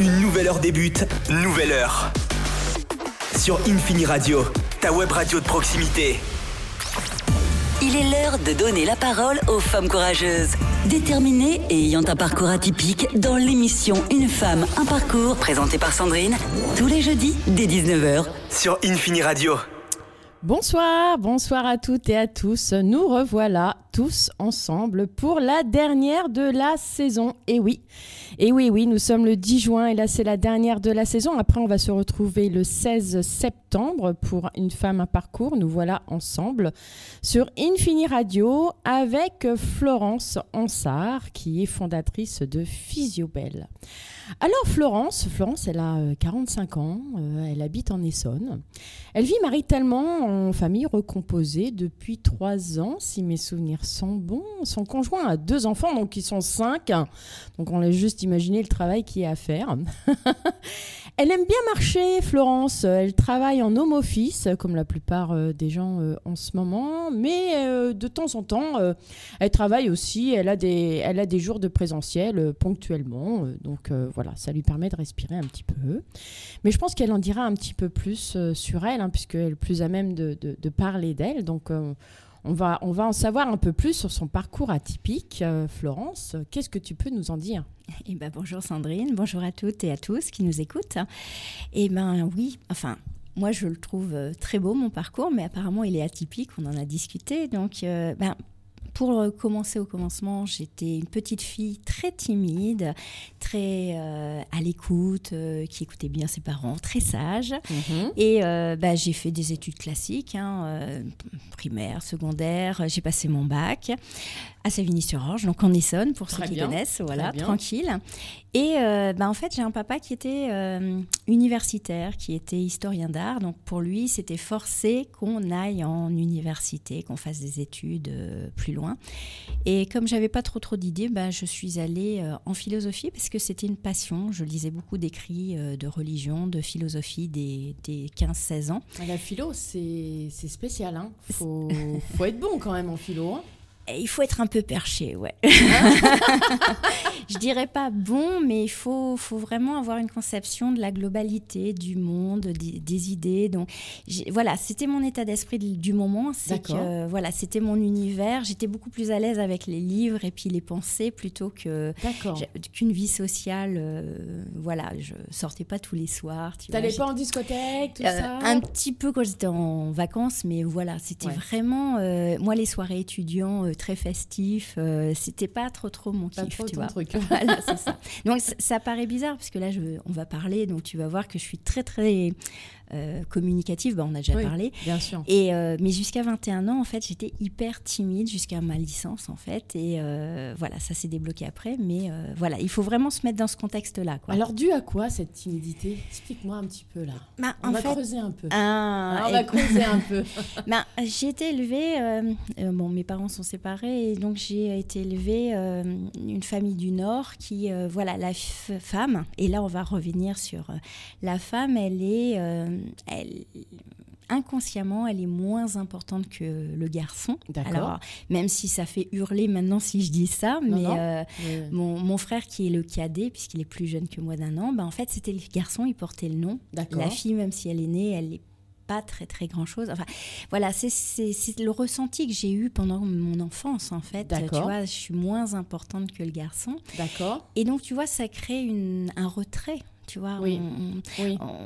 Une nouvelle heure débute, nouvelle heure. Sur Infini Radio, ta web radio de proximité. Il est l'heure de donner la parole aux femmes courageuses, déterminées et ayant un parcours atypique dans l'émission Une femme, un parcours présentée par Sandrine, tous les jeudis dès 19h. Sur Infini Radio. Bonsoir, bonsoir à toutes et à tous. Nous revoilà tous ensemble pour la dernière de la saison. Et oui, et oui, oui, nous sommes le 10 juin et là c'est la dernière de la saison. Après, on va se retrouver le 16 septembre pour Une femme, un parcours. Nous voilà ensemble sur Infini Radio avec Florence Ansart qui est fondatrice de Physiobel. Alors Florence, Florence, elle a 45 euh, ans, euh, elle habite en Essonne. Elle vit maritalement en famille recomposée depuis 3 ans, si mes souvenirs sont bons. Son conjoint a deux enfants, donc ils sont 5. Donc on laisse juste imaginer le travail qui est à faire. Elle aime bien marcher, Florence. Elle travaille en home office, comme la plupart euh, des gens euh, en ce moment. Mais euh, de temps en temps, elle travaille aussi. Elle a des, elle a des jours de présentiel ponctuellement. donc voilà, ça lui permet de respirer un petit peu. Mais je pense qu'elle en dira un petit peu plus sur elle, hein, puisqu'elle est plus à même de, de parler d'elle. Donc on va, en savoir un peu plus sur son parcours atypique. Euh, Florence, qu'est-ce que tu peux nous en dire? Eh ben, Bonjour Sandrine, bonjour à toutes et à tous qui nous écoutent. Eh bien oui, enfin, moi je le trouve euh, très beau mon parcours, mais apparemment il est atypique, on en a discuté. Donc euh, ben, pour euh, commencer au commencement, j'étais une petite fille très timide, très euh, à l'écoute, euh, qui écoutait bien ses parents, très sage. Mhm. Et bah, j'ai fait des études classiques, hein, primaire, secondaire. J'ai passé mon bac à Savigny-sur-Orge, donc en Essonne, pour ceux qui connaissent, voilà, tranquille. Et euh, bah, en fait, j'ai un papa qui était euh, universitaire, qui était historien d'art. Donc pour lui, c'était forcé qu'on aille en université, qu'on fasse des études euh, plus loin. Et comme j'avais pas trop trop d'idées, bah, je suis allée en philosophie parce que c'était une passion. Je lisais beaucoup d'écrits de religion, de philosophie des, des 15-16 ans. La philo, c'est spécial. Hein faut, faut être bon quand même en philo. Hein il faut être un peu perché, ouais. je dirais pas bon, mais il faut, faut vraiment avoir une conception de la globalité du monde, des, idées. Donc voilà, c'était mon état d'esprit du moment. C'est que voilà, c'était mon univers. J'étais beaucoup plus à l'aise avec les livres et puis les pensées plutôt que qu'une vie sociale. Euh, voilà, je sortais pas tous les soirs. Tu n'allais pas en discothèque, tout euh, ça? Un petit peu quand j'étais en vacances, mais voilà, c'était vraiment euh, moi les soirées étudiants très festif. Euh, c'était pas trop trop mon kiff, tu vois. Truc. voilà, c'est ça. Donc ça, paraît bizarre parce que là, je, on va parler, donc tu vas voir que je suis très très euh, communicative, bah, on a déjà parlé. Bien sûr. Et, euh, mais jusqu'à 21 ans, en fait, j'étais hyper timide jusqu'à ma licence, en fait. Et euh, voilà, ça s'est débloqué après. Mais voilà, il faut vraiment se mettre dans ce contexte-là. Alors, dû à quoi cette timidité? Explique-moi un petit peu là. Bah, on, va creuser un peu. Ah, on va creuser un peu. bah, j'ai été élevée, bon, mes parents sont séparés, et donc j'ai été élevée une famille du Nord qui, voilà, la femme, et là on va revenir sur la femme, elle est elle, inconsciemment, elle est moins importante que le garçon. Alors, même si ça fait hurler maintenant si je dis ça, mais euh, Mon, frère qui est le cadet, puisqu'il est plus jeune que moi d'un an, bah, en fait, c'était le garçon, il portait le nom. La fille, même si elle est née, elle n'est pas très très grand chose. Enfin, voilà, c'est le ressenti que j'ai eu pendant mon enfance en fait. Tu vois, je suis moins importante que le garçon. D'accord. Et donc tu vois, ça crée une, un retrait tu vois.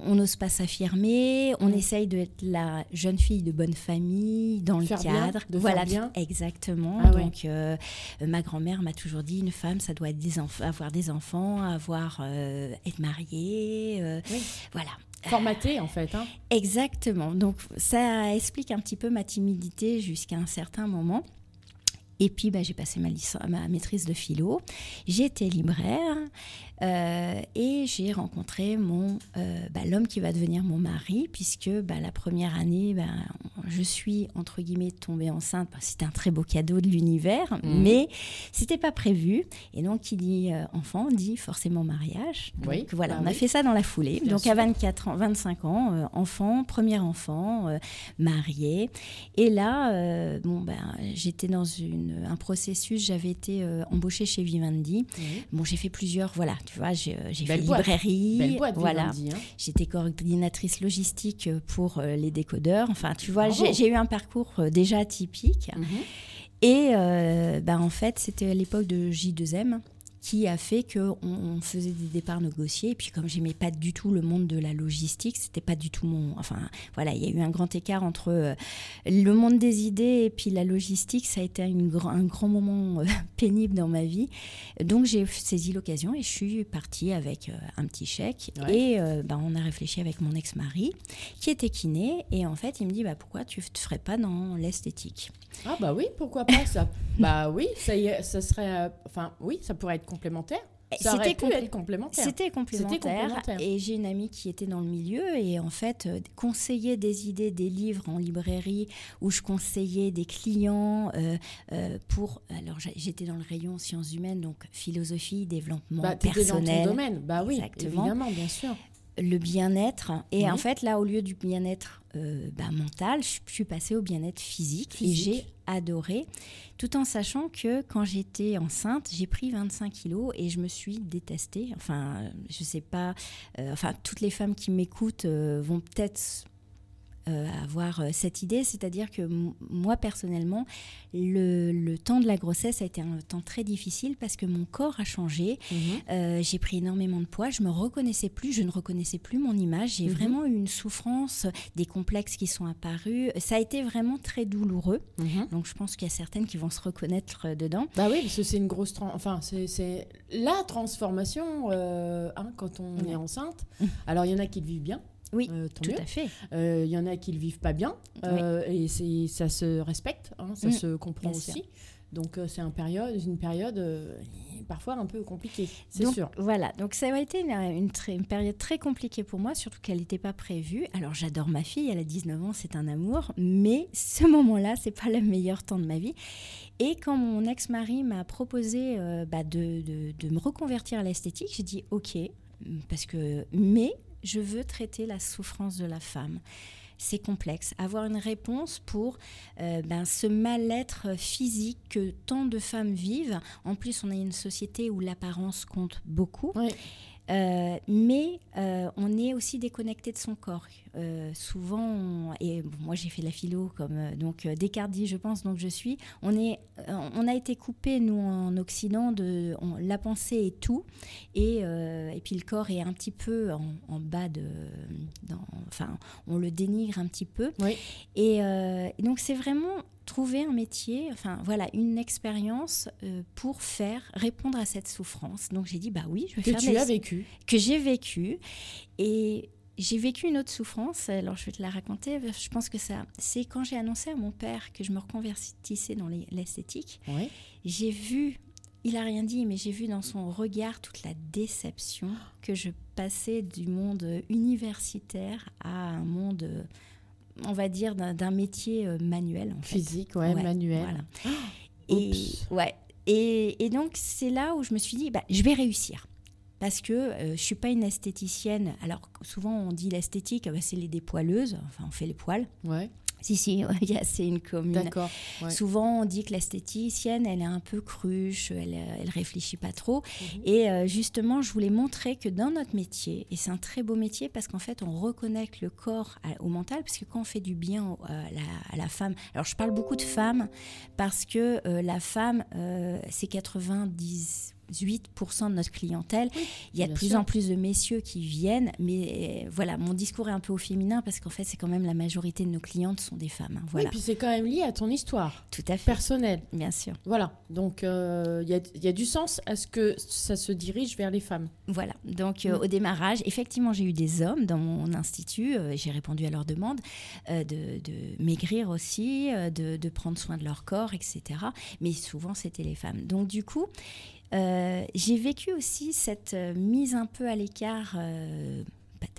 On n'ose pas s'affirmer, on mm. essaye d'être la jeune fille de bonne famille, dans le cadre. de voilà, bien. exactement. Ah Donc, euh, ma grand-mère m'a toujours dit une femme, ça doit être des avoir des enfants, avoir, euh, être mariée. Euh, voilà. Formatée, en fait. Hein. Exactement. Donc, ça explique un petit peu ma timidité jusqu'à un certain moment. Et puis, bah, j'ai passé ma, ma maîtrise de philo. J'étais libraire. Euh, et j'ai rencontré mon euh, bah, l'homme qui va devenir mon mari, puisque bah, la première année, bah, je suis entre guillemets tombée enceinte. C'était un très beau cadeau de l'univers, mmh. mais c'était pas prévu. Et donc, qui dit euh, enfant dit forcément mariage. Donc voilà, on a fait ça dans la foulée. donc à 24 ans, 25 ans, enfant, premier enfant, marié. Et là, bon j'étais dans une un processus. J'avais été euh, embauchée chez Vivendi. Bon, j'ai fait plusieurs, voilà, tu vois, j'ai euh, fait librairie. Belle boîte, voilà. Hein. J'étais coordinatrice logistique pour euh, les décodeurs. Enfin, tu vois, j'ai eu un parcours euh, déjà atypique. Mhm. Et euh, bah, en fait, c'était à l'époque de J2M qui a fait qu'on on faisait des départs négociés. Et puis comme j'aimais pas du tout le monde de la logistique, c'était pas du tout mon... Enfin voilà, il y a eu un grand écart entre euh, le monde des idées et puis la logistique. Ça a été une gr- un grand moment euh, pénible dans ma vie. Donc j'ai saisi l'occasion et je suis partie avec euh, un petit chèque. Ouais. Et euh, bah, on a réfléchi avec mon ex-mari qui était kiné. Et en fait, il me dit, bah, pourquoi tu ne te ferais pas dans l'esthétique? Ah bah oui, pourquoi pas ça? Bah oui, ça, y est, ça serait... euh, Enfin oui, ça pourrait être complémentaire. Et Ça aurait c'était complémentaire. C'était complémentaire. complémentaire. Et j'ai une amie qui était dans le milieu et en fait euh, conseillait des idées, des livres en librairie où je conseillais des clients euh, euh, pour. Alors j'étais dans le rayon sciences humaines, donc philosophie, développement Bah, t'étais dans ton personnel, domaine. Bah oui, Exactement. évidemment, bien sûr. Le bien-être. Et Oui. en fait, là, au lieu du bien-être euh, bah, mental, je je suis passée au bien-être physique, et j'ai adoré, tout en sachant que quand j'étais enceinte, j'ai pris 25 kilos et je me suis détestée. Enfin, je sais pas, euh, enfin, toutes les femmes qui m'écoutent euh, vont peut-être avoir euh, cette idée, c'est-à-dire que moi personnellement, le, le temps de la grossesse a été un temps très difficile parce que mon corps a changé, Mhm. euh, j'ai pris énormément de poids, je me reconnaissais plus, je ne reconnaissais plus mon image, j'ai Mhm. vraiment eu une souffrance, des complexes qui sont apparus, ça a été vraiment très douloureux, Mhm. donc je pense qu'il y a certaines qui vont se reconnaître euh, dedans. Bah oui, parce que c'est une grosse... Enfin, c'est- la transformation euh, hein, quand on est enceinte. Mhm. Alors, il y en a qui le vivent bien. Oui, euh, Tout mieux. à fait. Euh, Il y en a qui le vivent pas bien. euh, Et c'est- ça se respecte, hein, ça Mm, se comprend bien sûr. aussi. Donc, euh, c'est un période, une période euh, parfois un peu compliquée, c'est sûr. Voilà, donc ça a été une, une très- une période très compliquée pour moi, surtout qu'elle n'était pas prévue. Alors j'adore ma fille, elle a 19 ans, c'est un amour, mais ce moment-là, c'est pas le meilleur temps de ma vie. Et quand mon ex-mari m'a proposé euh, bah, de, de- de me reconvertir à l'esthétique, j'ai dit ok, parce que mais je veux traiter la souffrance de la femme. C'est complexe. Avoir une réponse pour euh, ben, ce mal-être physique que tant de femmes vivent. En plus, on a une société où l'apparence compte beaucoup. Ouais. Euh, mais euh, on est aussi déconnecté de son corps. Euh, souvent, on- et bon, moi j'ai fait la philo comme donc Descartes dit, je pense, donc je suis. On est, on a été coupé nous en Occident de on- la pensée est tout, et et puis le corps est un petit peu en, en bas de, dans- enfin, on le dénigre un petit peu. Oui. Et donc c'est vraiment trouver un métier, enfin voilà, une expérience euh, pour faire répondre à cette souffrance. Donc j'ai dit bah oui, je vais Que faire de tu as vécu. que j'ai vécu et j'ai vécu une autre souffrance. Alors je vais te la raconter. Je pense que ça, c'est quand j'ai annoncé à mon père que je me reconvertissais dans les- l'esthétique. Oui. J'ai vu, il a rien dit, mais j'ai vu dans son regard toute la déception que je passais du monde universitaire à un monde, on va dire, d'un métier euh, manuel. En fait. Physique, ouais, Ouais, manuel. voilà. Et, ouais. Et, et donc, c'est là où je me suis dit, bah, je vais réussir. Parce que euh, je ne suis pas une esthéticienne. Alors, souvent, on dit l'esthétique, bah, c'est les dépoileuses. Enfin, on fait les poils. Ouais, Si, si, il y a- c'est une commune. d'accord. ouais. Souvent, on dit que l'esthéticienne, elle est un peu cruche, elle, euh, elle réfléchit pas trop. Mhm. Et euh, justement, je voulais montrer que dans notre métier, et c'est un très beau métier parce qu'en fait, on reconnecte le corps à- au mental, parce que quand on fait du bien à, la, à la femme, alors je parle beaucoup de femmes parce que euh, la femme, c'est 98% de notre clientèle. Il y a de plus sûr. en plus de messieurs qui viennent, mais euh, voilà, mon discours est un peu au féminin parce qu'en fait, c'est quand même la majorité de nos clientes sont des femmes. hein, voilà, Oui, puis c'est quand même lié à ton histoire tout à fait, personnelle. bien sûr. Voilà, donc euh, il y, a, il y a du sens à ce que ça se dirige vers les femmes. Voilà, donc euh, au démarrage, effectivement, j'ai eu des hommes dans mon institut, euh, j'ai répondu à leurs demandes euh, de, de maigrir aussi, de, de prendre soin de leur corps, etc. Mais souvent, c'était les femmes. Donc du coup, j'ai vécu aussi cette euh, mise un peu à l'écart.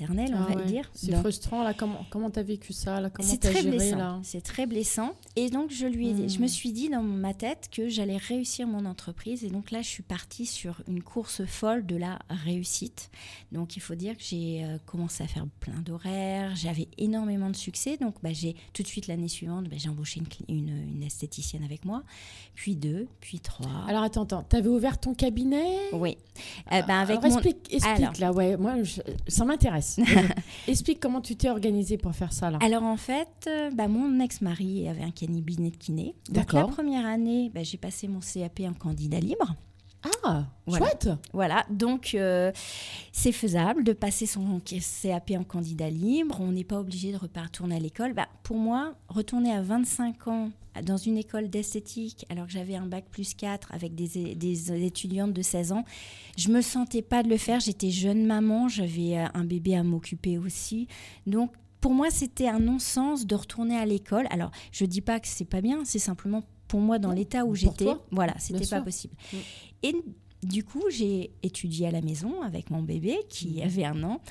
On Ah va ouais. dire. C'est Donc, frustrant là. Comment comment t'as vécu ça là Comment c'est t'as très géré blessant. là C'est très blessant. Et donc, je, lui ai- Hmm. je me suis dit dans ma tête que j'allais réussir mon entreprise. Et donc là, je suis partie sur une course folle de la réussite. Donc, il faut dire que j'ai euh, commencé à faire plein d'horaires. J'avais énormément de succès. Donc, bah, j'ai tout de suite l'année suivante, bah, j'ai embauché une, cli- une, une esthéticienne avec moi. Puis deux, puis trois. Alors attends attends. T'avais ouvert ton cabinet? Oui. Euh, bah, avec Alors, mon... explique, explique Alors. là, ouais, moi je- ça m'intéresse. Explique comment tu t'es organisé pour faire ça là. Alors en fait, euh, bah, mon ex-mari avait un cabinet de kiné. Donc la première année, bah, j'ai passé mon CAP en candidat libre. Ah, Voilà. chouette. Voilà, donc euh, c'est faisable de passer son CAP en candidat libre. On n'est pas obligé de repartourner à l'école. Bah, pour moi, retourner à 25 ans dans une école d'esthétique, alors que j'avais un bac plus 4 avec des, des étudiantes de 16 ans, je me sentais pas de le faire. J'étais jeune maman, j'avais euh, un bébé à m'occuper aussi. Donc, pour moi, c'était un non-sens de retourner à l'école. Alors, je dis pas que c'est pas bien, c'est simplement pour moi dans l'état où j'étais, voilà, c'était pas sûr. possible. Mm. Et du coup, j'ai étudié à la maison avec mon bébé qui Mhm. avait un an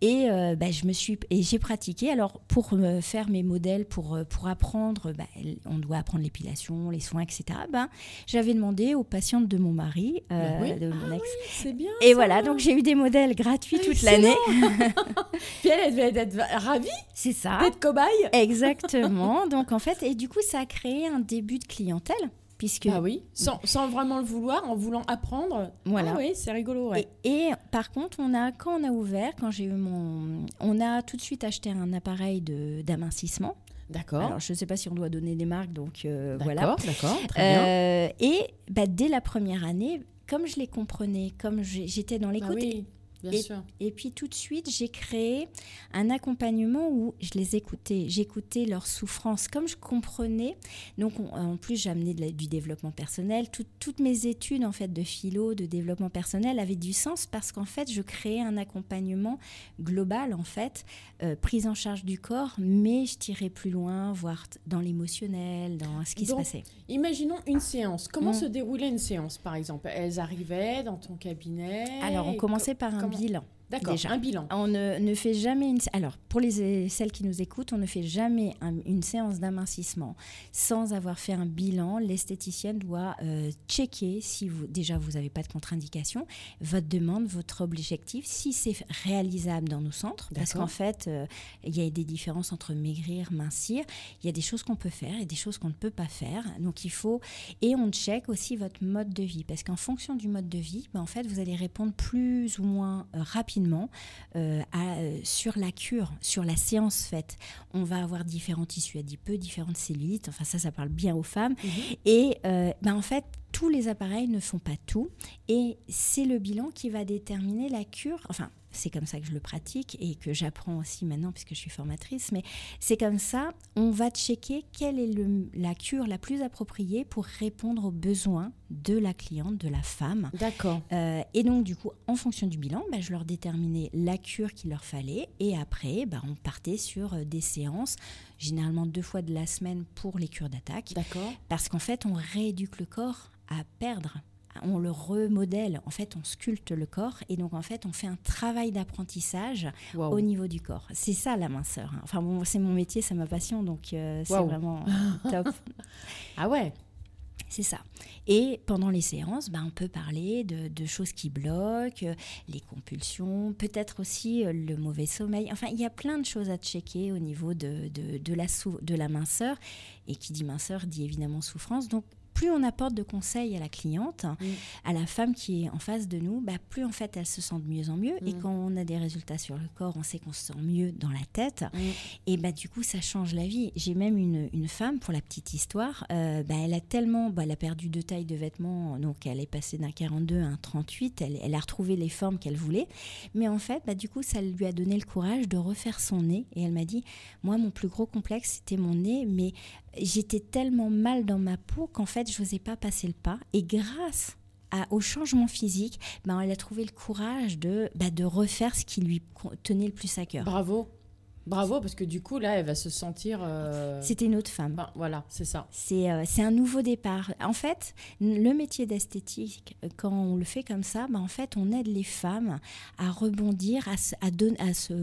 et euh, bah, je me suis et j'ai pratiqué. Alors pour me faire mes modèles, pour euh, pour apprendre, bah, on doit apprendre l'épilation, les soins, etc. Ben, j'avais demandé aux patientes de mon mari, euh, Bah oui. de mon ex. C'est bien. Et voilà, donc j'ai eu des modèles gratuits toute Excellent. l'année. Puis elle, elle devait être ravie C'est ça. d'être cobaye. Exactement. Donc en fait, et du coup, ça a créé un début de clientèle puisque Ah oui, sans, sans vraiment le vouloir, en voulant apprendre. Voilà. Ah oui, c'est rigolo, ouais. Et, et par contre, on a, quand on a ouvert, quand j'ai eu mon. On a tout de suite acheté un appareil de- d'amincissement. D'accord. Alors, je ne sais pas si on doit donner des marques, donc euh, voilà. D'accord, d'accord, très bien. Euh, et bah, dès la première année, comme je les comprenais, comme j'étais dans l'écoute, oui, bien et- sûr. et puis tout de suite, j'ai créé un accompagnement où je les écoutais, j'écoutais leurs souffrances, comme je comprenais. Donc on- en plus, de la- du développement personnel. Tout- toutes mes études en fait de philo, de développement personnel avaient du sens parce qu'en fait, je créais un accompagnement global en fait, euh, prise en charge du corps, mais je tirais plus loin, voire dans l'émotionnel, dans ce qui Donc, se passait. Imaginons une séance. Comment Mm. se déroulait une séance, par exemple? Elles arrivaient dans ton cabinet. Alors on commençait par un bilan. D'accord, déjà. un bilan. On ne, ne fait jamais une. Alors, pour les, celles qui nous écoutent, on ne fait jamais un- une séance d'amincissement sans avoir fait un bilan. L'esthéticienne doit euh, checker si vous, déjà vous n'avez pas de contre-indication, votre demande, votre objectif, si c'est réalisable dans nos centres. Parce qu'en fait, euh, il y a des différences entre maigrir, mincir. Il y a des choses qu'on peut faire et des choses qu'on ne peut pas faire. Donc, il faut. Et on check aussi votre mode de vie. Parce qu'en fonction du mode de vie, ben, en fait, vous allez répondre plus ou moins euh, euh, à, euh, sur la cure, sur la séance faite. On va avoir différents tissus adipeux, différentes cellulites. Enfin, ça, ça parle bien aux femmes. Mhm. Et euh, ben, en fait, tous les appareils ne font pas tout. Et c'est le bilan qui va déterminer la cure. Enfin, c'est comme ça que je le pratique et que j'apprends aussi maintenant puisque je suis formatrice. Mais c'est comme ça, on va checker quelle est le- la cure la plus appropriée pour répondre aux besoins de la cliente, de la femme. D'accord. Euh, et donc, du coup, en fonction du bilan, bah, je leur déterminais la cure qu'il leur fallait. Et après, bah, on partait sur euh, des séances, généralement deux fois de la semaine pour les cures d'attaque. D'accord. Parce qu'en fait, on rééduque le corps à perdre. On le remodèle. En fait, on sculpte le corps. Et donc, en fait, on fait un travail d'apprentissage au niveau du corps. C'est ça la minceur. hein. Enfin, bon, c'est mon métier, c'est ma passion. Donc, euh, c'est vraiment top. Ah ouais. C'est ça. Et pendant les séances, ben, on peut parler de, de choses qui bloquent, les compulsions, peut-être aussi euh, le mauvais sommeil. Enfin, il y a plein de choses à checker au niveau de, de, de la, sou- de la minceur. Et qui dit minceur dit évidemment souffrance. Donc, plus on apporte de conseils à la cliente, Mm. à la femme qui est en face de nous, bah, plus en fait elle se sent de mieux en mieux. Et Mm. quand on a des résultats sur le corps, on sait qu'on se sent mieux dans la tête. Mm. Et bah, du coup, ça change la vie. J'ai même une, une femme, pour la petite histoire, euh, bah, elle a tellement, bah, elle a perdu deux tailles de vêtements, donc elle est passée d'un 42 à un 38, elle, elle a retrouvé les formes qu'elle voulait. Mais en fait, bah, du coup, ça lui a donné le courage de refaire son nez. Et elle m'a dit, moi, mon plus gros complexe, c'était mon nez, mais j'étais tellement mal dans ma peau qu'en fait, je n'osais pas passer le pas. Et grâce au changement physique, ben, elle a trouvé le courage de, bah, de refaire ce qui lui tenait le plus à cœur. Bravo. Bravo, parce que du coup, là, elle va se sentir. euh, C'était une autre femme. enfin, voilà, c'est ça. C'est euh, c'est un nouveau départ. En fait, le métier d'esthétique, euh, quand on le fait comme ça, bah, en fait, on aide les femmes à rebondir, à se, à don- à se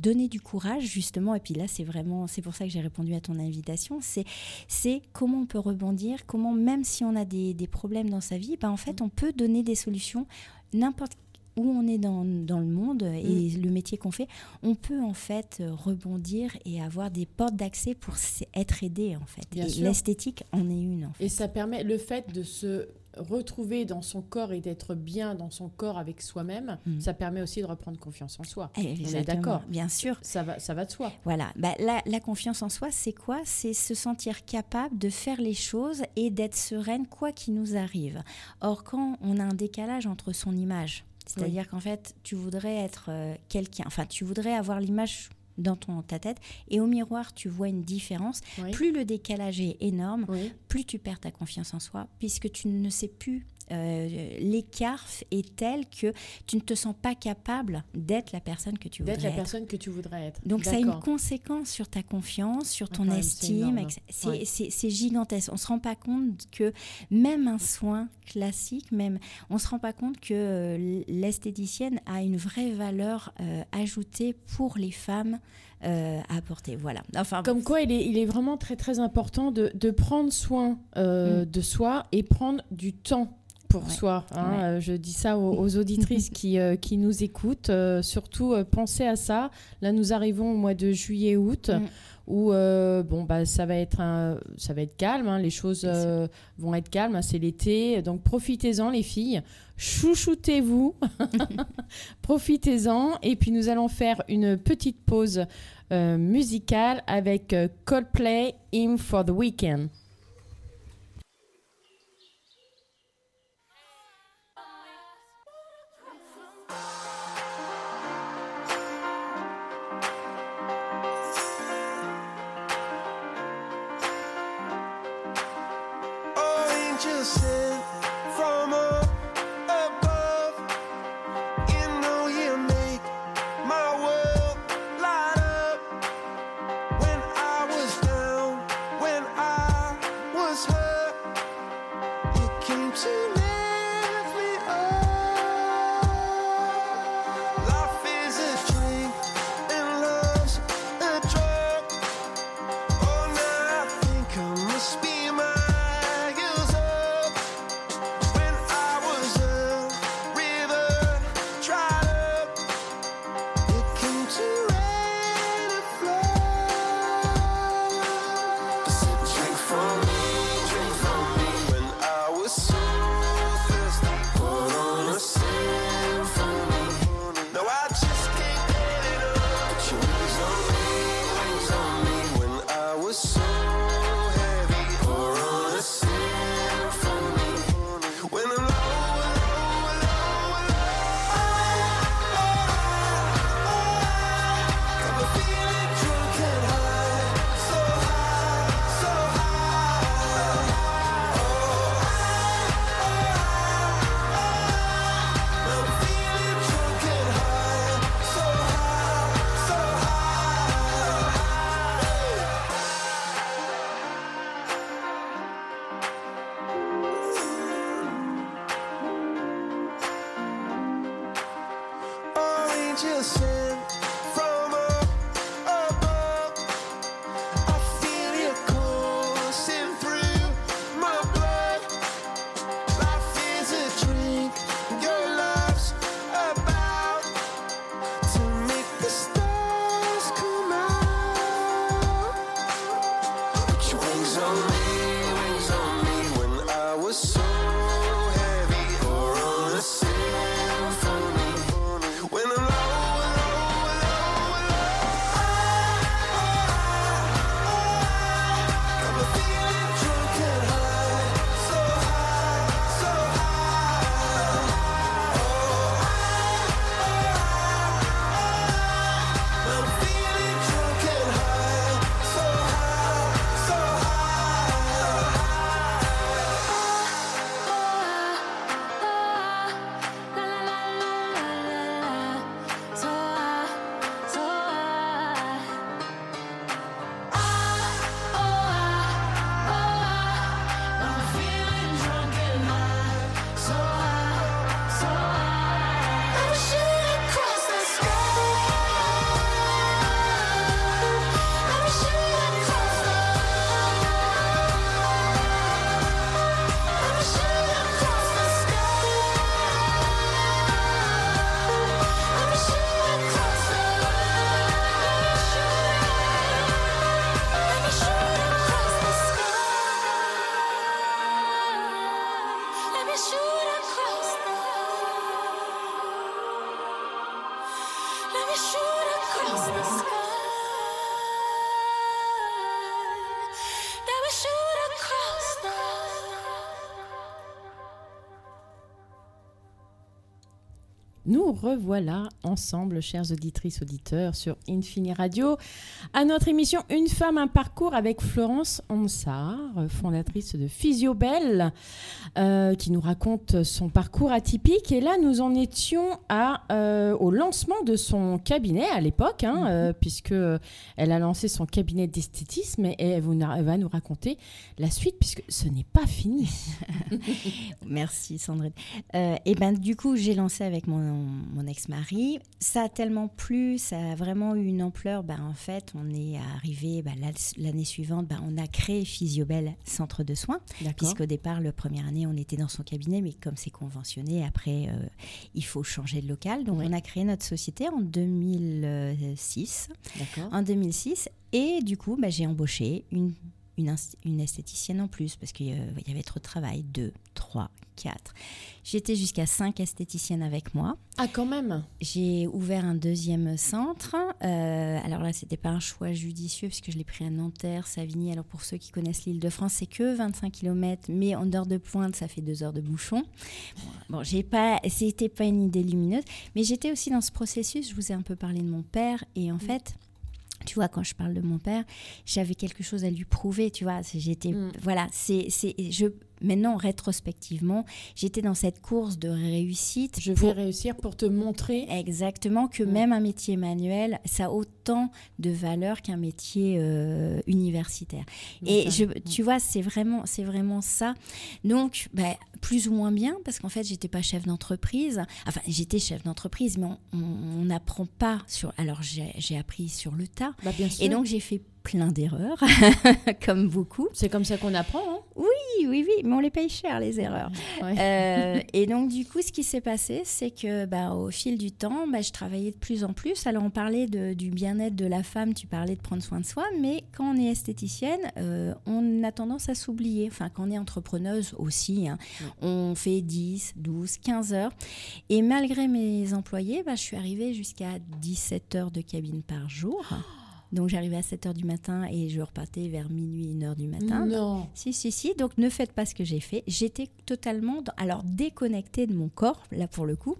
donner du courage, justement. Et puis là, c'est vraiment, c'est pour ça que j'ai répondu à ton invitation. C'est c'est comment on peut rebondir, comment, même si on a des, des problèmes dans sa vie, bah, en fait, on peut donner des solutions n'importe où on est dans, dans le monde et le métier qu'on fait, on peut en fait rebondir et avoir des portes d'accès pour être aidé en fait. Bien et l'esthétique en est une en fait. Et ça permet le fait de se retrouver dans son corps et d'être bien dans son corps avec soi-même, Mm. ça permet aussi de reprendre confiance en soi. Eh, On est exactement, d'accord. Bien sûr. Ça va, ça va de soi. Voilà. Bah, la, la confiance en soi, c'est quoi? C'est se sentir capable de faire les choses et d'être sereine quoi qu'il nous arrive. Or, quand on a un décalage entre son image, c'est-à-dire qu'en fait, tu voudrais être euh, quelqu'un, enfin, tu voudrais avoir l'image dans ton, ta tête et au miroir, tu vois une différence. Oui. Plus le décalage est énorme, Oui. plus tu perds ta confiance en soi, puisque tu ne sais plus. Euh, L'écart est tel que tu ne te sens pas capable d'être la personne que tu voudrais D'être la être. personne que tu voudrais être. Donc ça a une conséquence sur ta confiance, sur ton estime. C'est Ouais. gigantesque. On se rend pas compte que même un soin classique, même, on se rend pas compte que euh, l'esthéticienne a une vraie valeur euh, ajoutée pour les femmes euh, à apporter. Voilà. Enfin, Comme quoi, il est, il est vraiment très très important de, de prendre soin euh, Mm. de soi et prendre du temps pour Ouais. soi. hein. Ouais. Euh, je dis ça aux, aux auditrices qui, euh, qui nous écoutent. Euh, surtout, euh, pensez à ça. Là, nous arrivons au mois de juillet-août. Mm. Où bon bah ça va être un- ça va être calme, hein. les choses vont être calmes, hein. c'est l'été, donc profitez-en les filles, chouchoutez-vous, profitez-en et puis nous allons faire une petite pause musicale avec Coldplay Him for the Weekend. Revoilà ensemble, chères auditrices, auditeurs, sur Infini Radio, à notre émission Une femme, un parcours avec Florence Onsard, fondatrice de Physiobel, euh, qui nous raconte son parcours atypique. Et là, nous en étions à, euh, au lancement de son cabinet à l'époque, hein, euh, puisque elle a lancé son cabinet d'esthétisme et elle, vous- elle va nous raconter la suite, puisque ce n'est pas fini. Merci Sandrine. Euh, et ben du coup j'ai lancé avec mon, mon ex-mari. Ça a tellement plu, ça a vraiment eu une ampleur. Ben, en fait, on est arrivé la- l'année suivante, ben, on a créé Physiobel Centre de soins. Puisqu'au départ, la première année, on était dans son cabinet, mais comme c'est conventionné, après, euh, il faut changer de local. Donc, Oui. on a créé notre société en 2006. D'accord. En 2006. Et du coup, bah, j'ai embauché une, une, une esthéticienne en plus parce qu'il y avait trop de travail. Deux, trois, quatre. J'étais jusqu'à cinq esthéticiennes avec moi. Ah, quand même J'ai ouvert un deuxième centre. Euh, alors là, c'était pas un choix judicieux puisque je l'ai pris à Nanterre, Savigny. Alors pour ceux qui connaissent l'île de France, c'est que 25 km, mais en heure de pointe, ça fait deux heures de bouchon. Bon, j'ai pas, c'était pas une idée lumineuse, mais j'étais aussi dans ce processus. Je vous ai un peu parlé de mon père et en fait. Tu vois, quand je parle de mon père, j'avais quelque chose à lui prouver, tu vois. J'étais, Mm. voilà, c'est, c'est, je, maintenant, rétrospectivement, j'étais dans cette course de réussite. Je pour- vais réussir pour te montrer. Exactement, que même un métier manuel, ça a autant de valeur qu'un métier euh, universitaire. Et je, tu vois, c'est vraiment, c'est vraiment ça. Donc, bah, plus ou moins bien, parce qu'en fait, j'étais pas chef d'entreprise. Enfin, j'étais chef d'entreprise, mais on- n'apprend pas sur. Alors, j'ai j'ai appris sur le tas. Bah, bien sûr. Et donc, j'ai fait plein d'erreurs, comme beaucoup. c'est comme ça qu'on apprend. hein. Oui, oui, oui, mais on les paye cher, les erreurs. Ouais. Euh, et donc, du coup, ce qui s'est passé, c'est que bah, au fil du temps, bah, je travaillais de plus en plus. Alors, on parlait de- du bien-être de la femme, tu parlais de prendre soin de soi, mais quand on est esthéticienne, euh, on a tendance à s'oublier. Enfin, quand on est entrepreneuse aussi, hein, on fait 10, 12, 15 heures. Et malgré mes employés, bah, je suis arrivée jusqu'à 17 heures de cabine par jour. Donc, j'arrivais à 7 heures du matin et je repartais vers minuit, 1 heure du matin. Non. Si, si, si. Donc, ne faites pas ce que j'ai fait. J'étais totalement, dans- alors déconnectée de mon corps, là pour le coup.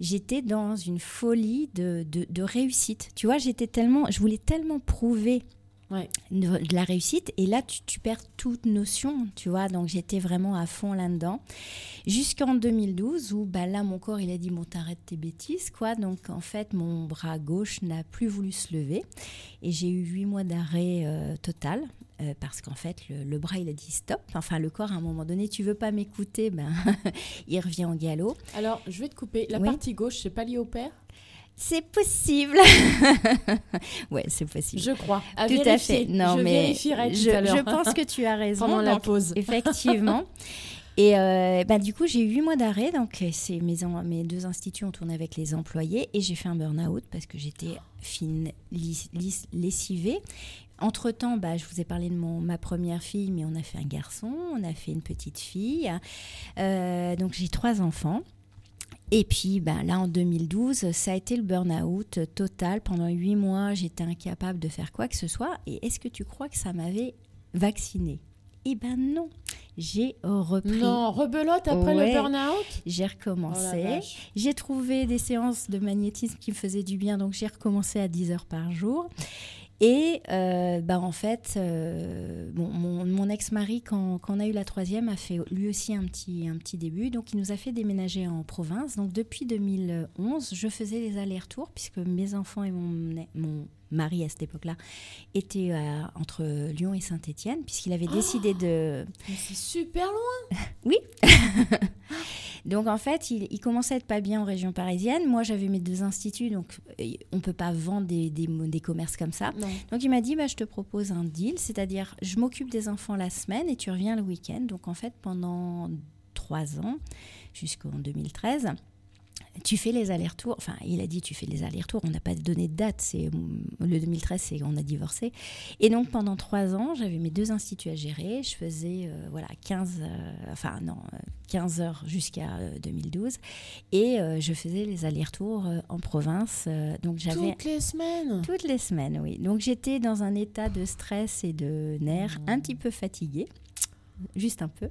J'étais dans une folie de, de, de réussite. Tu vois, j'étais tellement, je voulais tellement prouver Ouais. de, de la réussite. Et là, tu, tu perds toute notion, tu vois. Donc, j'étais vraiment à fond là-dedans. Jusqu'en 2012, où bah, là, mon corps, il a dit, bon, t'arrêtes tes bêtises, quoi. Donc, en fait, mon bras gauche n'a plus voulu se lever. Et j'ai eu huit mois d'arrêt euh, total. euh, parce qu'en fait, le, le bras, il a dit stop. Enfin, le corps, à un moment donné, tu veux pas m'écouter, ben, il revient au galop. Alors, je vais te couper. La Oui. partie gauche, c'est pas lié au père? C'est possible. ouais, c'est possible. Je crois. À tout à fait. Non, je mais je, tout à l'heure. je pense que tu as raison. Pendant la pause. Effectivement. Et euh, bah, du coup, j'ai eu huit mois d'arrêt. Donc, euh, c'est mes, deux instituts ont tourné avec les employés. Et j'ai fait un burn-out parce que j'étais fine, lis- lis- lessivée. Entre-temps, bah, je vous ai parlé de mon, ma première fille, mais on a fait un garçon, on a fait une petite fille. Euh, donc, j'ai trois enfants. Et puis bah, là, en 2012, ça a été le burn-out total. Pendant huit mois, j'étais incapable de faire quoi que ce soit. Et est-ce que tu crois que ça m'avait vaccinée? Eh ben non, j'ai repris. Non, rebelote après Ouais. le burn-out? J'ai Oh recommencé. vache. j'ai trouvé des séances de magnétisme qui me faisaient du bien, donc j'ai recommencé à 10 heures par jour. Et euh, bah en fait, euh, bon, mon, mon ex-mari, quand, quand on a eu la troisième, a fait lui aussi un petit, un petit début. Donc, il nous a fait déménager en province. Donc, depuis 2011, je faisais les allers-retours, puisque mes enfants et mon, mon mari à cette époque-là étaient euh, entre Lyon et Saint-Étienne, puisqu'il avait décidé de, Mais c'est super loin. Donc en fait, il, il commençait à être pas bien en région parisienne. Moi, j'avais mes deux instituts, donc euh, on peut pas vendre des, des, des commerces comme ça. Non. Donc il m'a dit, bah, je te propose un deal, c'est-à-dire je m'occupe des enfants la semaine et tu reviens le week-end. Donc en fait, pendant trois ans, jusqu'en 2013, tu fais les allers-retours. Enfin, il a dit tu fais les allers-retours. On n'a pas donné de date. C'est le 2013, c'est on a divorcé. Et donc pendant trois ans, j'avais mes deux instituts à gérer. Je faisais euh, voilà 15, euh, enfin non, euh, 15 heures jusqu'à euh, 2012, et euh, je faisais les allers-retours euh, en province. euh, donc j'avais Toutes les semaines? toutes les semaines, oui. Donc j'étais dans un état de stress et de nerfs, un petit peu fatiguée, juste un peu.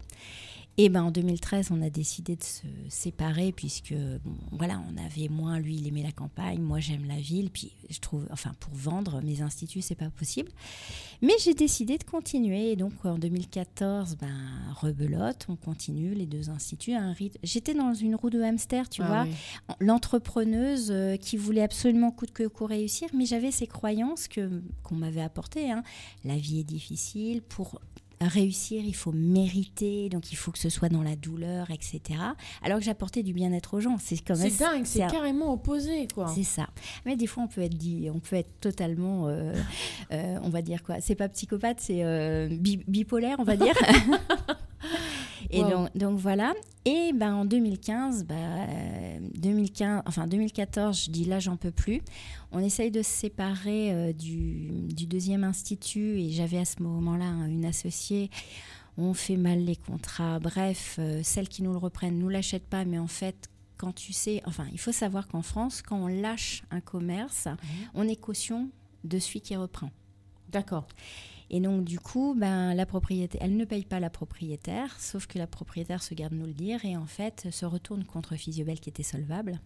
Et ben en 2013, on a décidé de se séparer puisque bon, voilà, on avait moins lui, il aimait la campagne, moi j'aime la ville, puis je trouve enfin pour vendre mes instituts, c'est pas possible. Mais j'ai décidé de continuer et donc en 2014, ben rebelote, on continue les deux instituts à un rythme. J'étais dans une roue de hamster, tu Ah vois oui. l'entrepreneuse euh, qui voulait absolument coûte que coûte réussir, mais j'avais ces croyances que qu'on m'avait apportées. hein. La vie est difficile, pour réussir, il faut mériter, donc il faut que ce soit dans la douleur, etc. Alors que j'apportais du bien-être aux gens. C'est quand même C'est dingue, c'est carrément opposé, quoi. c'est ça. Mais des fois, on peut être dit, on peut être totalement, euh, euh, on va dire quoi C'est pas psychopathe, c'est euh, bi- bipolaire, on va dire. Et Wow. donc, donc voilà. Et ben en 2015, bah, euh, 2015, enfin 2014, je dis là j'en peux plus. On essaye de se séparer euh, du, du deuxième institut et j'avais à ce moment-là hein, une associée. On fait mal les contrats. Bref, euh, celles qui nous le reprennent nous l'achètent pas, mais en fait quand tu sais, enfin, il faut savoir qu'en France, quand on lâche un commerce, on est caution de celui qui reprend. D'accord. Et donc, du coup, ben, la propriétaire, elle ne paye pas la propriétaire, sauf que la propriétaire se garde nous le dire et en fait se retourne contre Physiobel qui était solvable.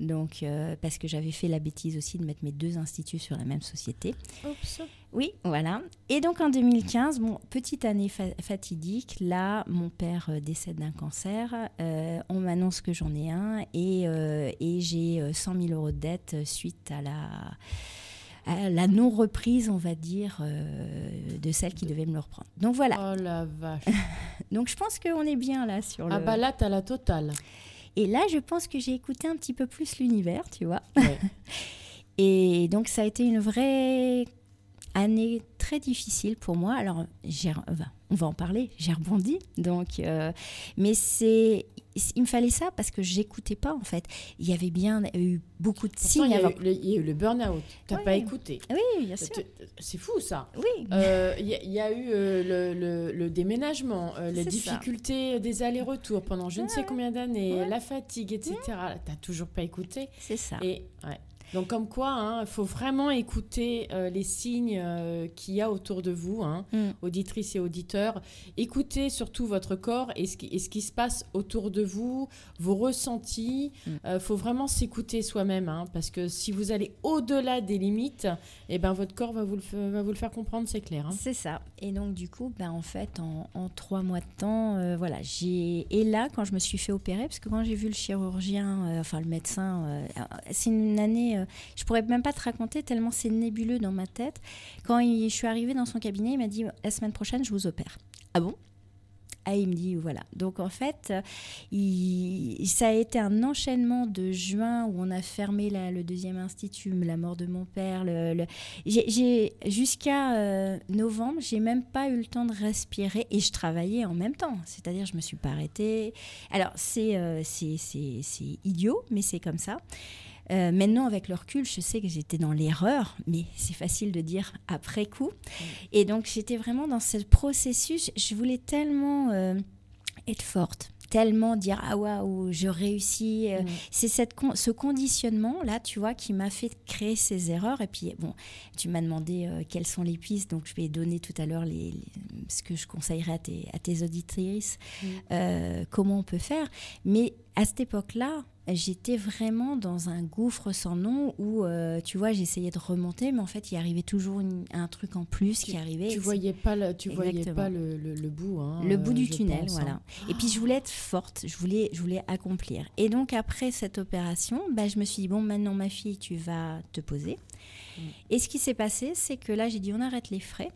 Donc, euh, parce que j'avais fait la bêtise aussi de mettre mes deux instituts sur la même société. Oups. Oui, voilà. Et donc en 2015, bon, petite année fa- fatidique, là, mon père euh, décède d'un cancer, euh, on m'annonce que j'en ai un et, euh, et j'ai euh, 100 000 euros de dette suite à la, à la non-reprise, on va dire, euh, de celle qui devait me le reprendre. Donc voilà, Oh la vache. donc je pense qu'on est bien là sur le... ah bah là, t'as la totale. Et là, je pense que j'ai écouté un petit peu plus l'univers, tu vois. Ouais. Et donc, ça a été une vraie année très difficile pour moi. Alors, on va en parler, j'ai rebondi. Donc, euh, mais c'est, il me fallait ça parce que j'écoutais pas, en fait. Il y avait bien eu beaucoup de Pourtant, signes il y, a avant. eu le, il y a eu le burn-out. T'as Ouais. pas écouté. Oui, bien sûr. C'est fou ça. Oui, Euh, Il y, a- il y a eu euh, le, le- le déménagement, les ça. difficultés des allers-retours pendant je ne sais combien d'années, Ouais. la fatigue, etc. T'as toujours pas écouté. c'est ça. Et ouais. Donc comme quoi, il faut vraiment écouter euh, les signes euh, qu'il y a autour de vous, hein, Mm. auditrices et auditeurs. Écoutez surtout votre corps et ce qui, et ce qui se passe autour de vous, vos ressentis. Mm. Il faut vraiment s'écouter soi-même, hein, parce que si vous allez au-delà des limites, eh ben, votre corps va vous le, f- va vous le faire comprendre, c'est clair. hein. C'est ça. Et donc, du coup, ben, en fait, en, en trois mois de temps, euh, voilà, j'ai. Et là, quand je me suis fait opérer, parce que quand j'ai vu le chirurgien, euh, enfin le médecin, euh, c'est une année, euh, je pourrais même pas te raconter tellement c'est nébuleux dans ma tête. Quand il- je suis arrivée dans son cabinet, il m'a dit la semaine prochaine, je vous opère. Ah bon? Ah, il me dit voilà. Donc en fait, euh, il- ça a été un enchaînement de juin où on a fermé la- le deuxième institut, la mort de mon père, le, le- j'ai- j'ai jusqu'à euh, novembre, j'ai même pas eu le temps de respirer et je travaillais en même temps. C'est-à-dire, je me suis pas arrêtée. Alors, c'est euh, c'est idiot, mais c'est comme ça. Euh, maintenant, avec le recul, je sais que j'étais dans l'erreur, mais c'est facile de dire après coup. Et donc, j'étais vraiment dans ce processus. Je voulais tellement euh, être forte, tellement dire ah waouh, je réussis. Euh. C'est cette con- ce conditionnement là, tu vois, qui m'a fait créer ces erreurs. Et puis bon, tu m'as demandé euh, quelles sont les pistes, donc je vais donner tout à l'heure les, les- ce que je conseillerais à tes, à tes auditrices, comment on peut faire. Mais à cette époque-là, j'étais vraiment dans un gouffre sans nom où, euh, tu vois, j'essayais de remonter, mais en fait, il arrivait toujours une- un truc en plus qui arrivait. Tu voyais pas le, tu voyais pas le, le- le bout. hein, le bout euh, du tunnel, pense, voilà. hein. Et puis je voulais être forte, je voulais, je voulais accomplir. Et donc après cette opération, bah, je me suis dit bon maintenant ma fille, tu vas te poser. Mm. Et ce qui s'est passé, c'est que là j'ai dit on arrête les frais.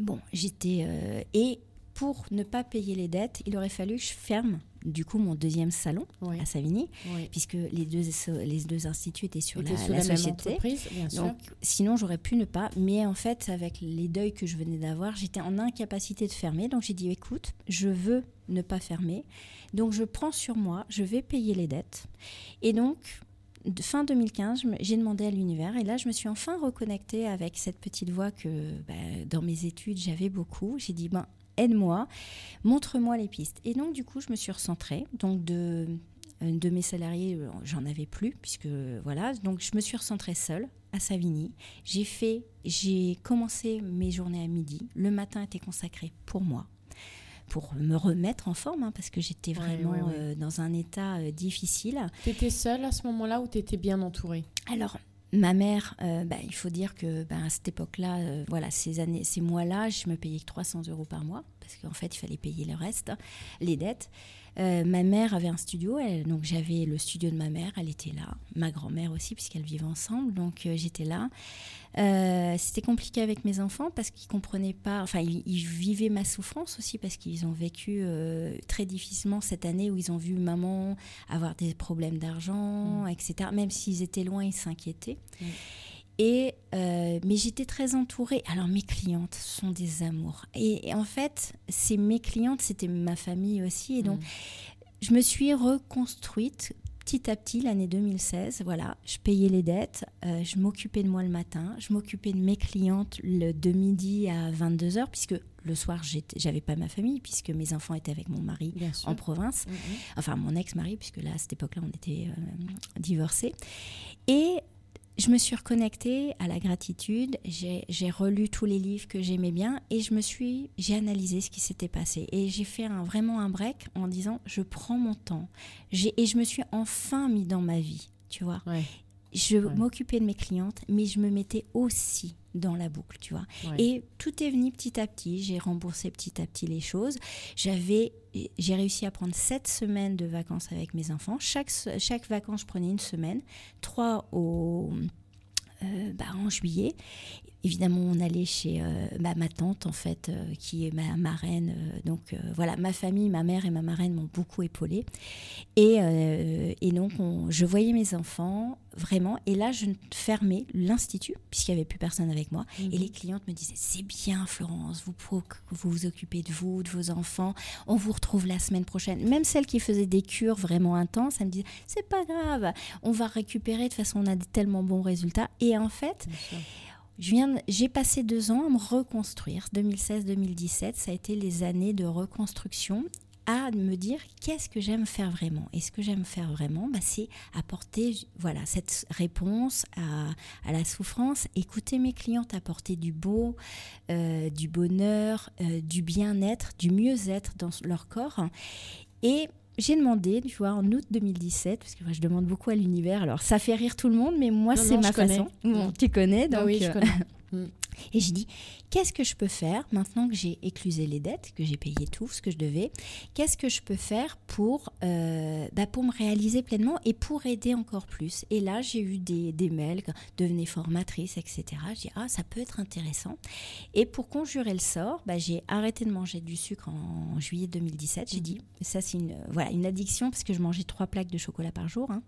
Bon, j'étais euh, et pour ne pas payer les dettes, il aurait fallu que je ferme du coup mon deuxième salon Oui. à Savigny, Oui. puisque les deux, les deux instituts étaient sur la, sous la société. entreprise, bien sûr. Donc, sinon, j'aurais pu ne pas. Mais en fait, avec les deuils que je venais d'avoir, j'étais en incapacité de fermer. Donc, j'ai dit écoute, je veux ne pas fermer. Donc, je prends sur moi, je vais payer les dettes. Et donc, fin 2015, je me- j'ai demandé à l'univers. Et là, je me suis enfin reconnectée avec cette petite voix que bah, dans mes études, j'avais beaucoup. J'ai dit ben, aide-moi, montre-moi les pistes. Et donc, du coup, je me suis recentrée. Donc, de de mes salariés, euh, j'en avais plus, puisque voilà. Donc, je me suis recentrée seule à Savigny. J'ai fait, j'ai commencé mes journées à midi. Le matin était consacré pour moi, pour me remettre en forme, hein, parce que j'étais Ouais, vraiment ouais, ouais. euh, dans un état euh, difficile. Tu étais seule à ce moment-là ou tu étais bien entourée? Alors, ma mère, euh, bah, il faut dire que bah, à cette époque-là, euh, voilà, ces années, ces mois-là, je me payais que 300 euros par mois parce qu'en fait, il fallait payer le reste, les dettes. Euh, ma mère avait un studio, elle- donc j'avais le studio de ma mère, elle était là. Ma grand-mère aussi, puisqu'elles vivaient ensemble, donc euh, j'étais là. Euh, C'était compliqué avec mes enfants parce qu'ils comprenaient pas, enfin, ils, ils vivaient ma souffrance aussi parce qu'ils ont vécu très difficilement cette année où ils ont vu maman avoir des problèmes d'argent, etc. Même s'ils étaient loin, ils s'inquiétaient. Mm. Et euh, mais j'étais très entourée. Alors mes clientes sont des amours. Et, et en fait, c'est mes clientes, c'était ma famille aussi. Et donc, je me suis reconstruite petit à petit l'année 2016. Voilà, je payais les dettes, euh, je m'occupais de moi le matin, je m'occupais de mes clientes le, de midi à 22h, puisque le soir, j'avais pas ma famille, puisque mes enfants étaient avec mon mari Bien sûr. en province Mhm. enfin mon ex-mari, puisque là, à cette époque-là, on était euh, divorcés. Et je me suis reconnectée à la gratitude, j'ai relu tous les livres que j'aimais bien et je me suis, j'ai analysé ce qui s'était passé. Et j'ai fait vraiment un break en disant, je prends mon temps. Et je me suis enfin mis dans ma vie, tu vois. Je Ouais. m'occupais de mes clientes, mais je me mettais aussi dans la boucle, tu vois. ouais. Et tout est venu petit à petit. J'ai remboursé petit à petit les choses. J'avais, j'ai réussi à prendre sept semaines de vacances avec mes enfants. Chaque, chaque vacances, je prenais une semaine, trois au, euh, bah, en juillet. Évidemment, on allait chez euh, bah, ma tante, en fait, euh, qui est ma marraine. euh, donc voilà, ma famille, ma mère et ma marraine m'ont beaucoup épaulée. Et, et donc, on- je voyais mes enfants, vraiment. Et là, je fermais l'institut, puisqu'il n'y avait plus personne avec moi. Mhm. Et les clientes me disaient C'est bien, Florence, vous, vous vous occupez de vous, de vos enfants. On vous retrouve la semaine prochaine. Même celles qui faisaient des cures vraiment intenses, elles me disaient C'est pas grave, on va récupérer. De toute façon, on a des tellement bons résultats. Et en fait, Bien sûr. J'ai passé deux ans à me reconstruire. 2016-2017, ça a été les années de reconstruction à me dire qu'est-ce que j'aime faire vraiment. Et ce que j'aime faire vraiment, bah, c'est apporter voilà, cette réponse à, à la souffrance, écouter mes clientes, apporter du beau, euh, du bonheur, euh, du bien-être, du mieux-être dans leur corps. Et j'ai demandé, tu vois, en août 2017, parce que moi, je demande beaucoup à l'univers, alors ça fait rire tout le monde, mais moi c'est ma connais. façon. Bon, tu connais, donc Ah oui, je euh, connais. et j'ai dit, qu'est-ce que je peux faire maintenant que j'ai éclusé les dettes, que j'ai payé tout ce que je devais Qu'est-ce que je peux faire pour, euh, bah, pour me réaliser pleinement et pour aider encore plus? Et là, j'ai eu des, des mails, devenez formatrice, etc. Je dis, ah, ça peut être intéressant. Et pour conjurer le sort, bah, j'ai arrêté de manger du sucre en, juillet 2017. J'ai dit, ça c'est une, voilà, une addiction parce que je mangeais trois plaques de chocolat par jour. hein.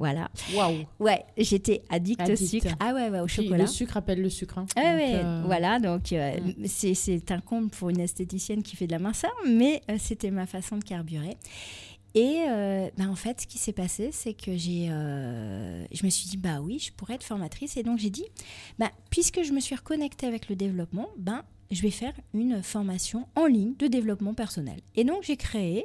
Voilà. Waouh. Ouais, j'étais addict, Addict. au sucre. Ah ouais, ouais au Puis chocolat. Le sucre appelle le sucre. hein. Ah Donc, ouais, euh, voilà, donc euh, c'est- un comble pour une esthéticienne qui fait de la minceur, mais euh, c'était ma façon de carburer. Et ben, en fait, ce qui s'est passé, c'est que j'ai, je me suis dit, bah oui, je pourrais être formatrice. Et donc j'ai dit, bah, puisque je me suis reconnectée avec le développement, ben, je vais faire une formation en ligne de développement personnel. Et donc j'ai créé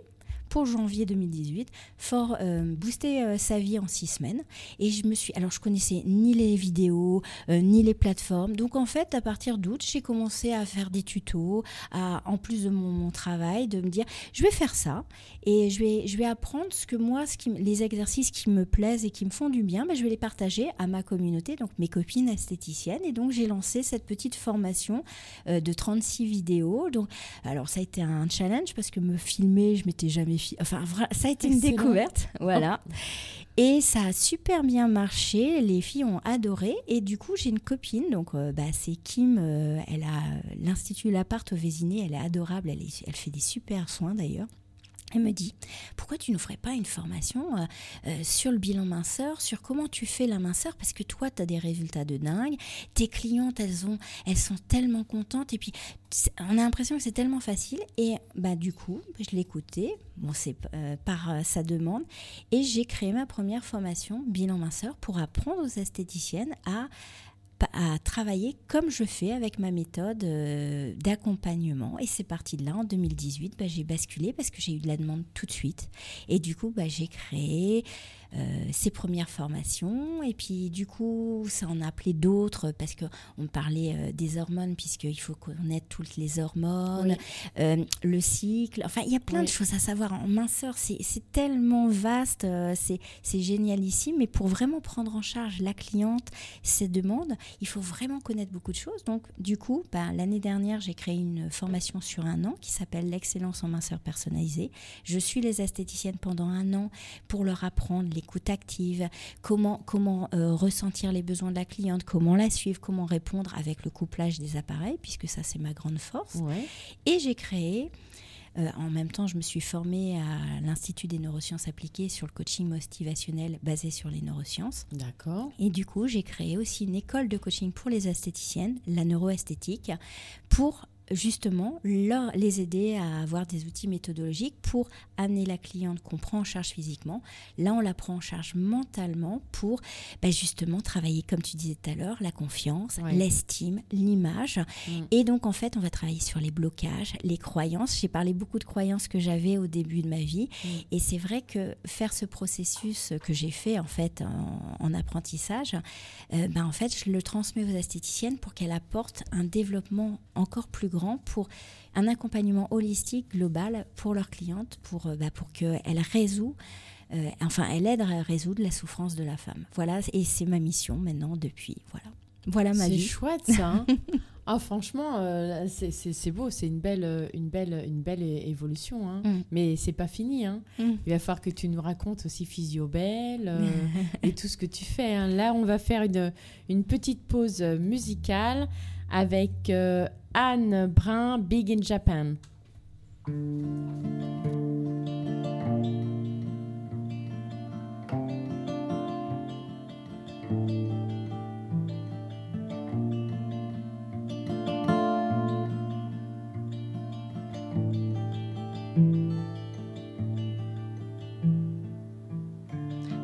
pour janvier 2018, for, euh, booster euh, sa vie en six semaines. Et je me suis, alors je connaissais ni les vidéos, euh, ni les plateformes. Donc en fait, à partir d'août, j'ai commencé à faire des tutos, à, en plus de mon, travail, de me dire, je vais faire ça et je vais, je vais apprendre ce que moi, ce qui, les exercices qui me plaisent et qui me font du bien, ben, je vais les partager à ma communauté, donc mes copines esthéticiennes. Et donc j'ai lancé cette petite formation de 36 vidéos. Donc, alors ça a été un challenge parce que me filmer, je m'étais jamais fi- Enfin, ça a été une découverte. Voilà. Et ça a super bien marché, les filles ont adoré. Et du coup, j'ai une copine, donc euh, bah, c'est Kim, euh, elle a l'Institut Laparte au Vésiné, elle est adorable, elle, est- elle fait des super soins d'ailleurs. Elle me dit, pourquoi tu ne ferais pas une formation euh, euh, sur le bilan minceur, sur comment tu fais la minceur, parce que toi, tu as des résultats de dingue, tes clientes, elles, ont, elles sont tellement contentes, et puis on a l'impression que c'est tellement facile, et bah, du coup, je écouté, bon, c'est euh, par sa demande, et j'ai créé ma première formation bilan minceur pour apprendre aux esthéticiennes à à travailler comme je fais avec ma méthode euh, d'accompagnement. Et c'est parti de là, en 2018, bah, j'ai basculé parce que j'ai eu de la demande tout de suite. Et du coup, bah, j'ai créé euh, ces premières formations. Et puis, du coup, ça en a appelé d'autres parce qu'on parlait euh, des hormones, puisqu'il faut connaître toutes les hormones, Oui. euh, le cycle. Enfin, il y a plein de choses à savoir. En minceur, c'est tellement vaste, c'est génialissime. Mais pour vraiment prendre en charge la cliente, ses demandes, il faut vraiment connaître beaucoup de choses. Donc, du coup, ben, l'année dernière, j'ai créé une formation sur un an qui s'appelle l'excellence en minceur personnalisée. Je suis les esthéticiennes pendant un an pour leur apprendre l'écoute active, comment, comment euh, ressentir les besoins de la cliente, comment la suivre, comment répondre avec le couplage des appareils, puisque ça, c'est ma grande force. Ouais. Et j'ai créé, euh, en même temps, je me suis formée à l'Institut des neurosciences appliquées sur le coaching motivationnel basé sur les neurosciences. D'accord. Et du coup, j'ai créé aussi une école de coaching pour les esthéticiennes, la neuroesthétique, pour justement leur, les aider à avoir des outils méthodologiques pour amener la cliente qu'on prend en charge physiquement. Là, on la prend en charge mentalement pour ben, justement travailler, comme tu disais tout à l'heure, la confiance, Ouais. l'estime, l'image. Mm. Et donc, en fait, on va travailler sur les blocages, les croyances. J'ai parlé beaucoup de croyances que j'avais au début de ma vie. Mm. Et c'est vrai que faire ce processus que j'ai fait, en fait, en, en apprentissage, euh, ben, en fait, je le transmets aux esthéticiennes pour qu'elles apportent un développement encore plus grand pour un accompagnement holistique, global pour leurs clientes, pour, euh, bah, pour qu'elles résout, euh, enfin, elle aide à résoudre la souffrance de la femme. Voilà, et c'est ma mission maintenant depuis, voilà. Voilà ma C'est vie. chouette ça. hein. ah franchement, euh, c'est- c'est c'est beau, c'est une belle, euh, une belle, une belle évolution. hein. Mm. Mais c'est pas fini. hein. Mm. Il va falloir que tu nous racontes aussi Physiobel euh, et tout ce que tu fais. hein. Là, on va faire une, une petite pause musicale avec euh, Anne Brun, Big in Japan.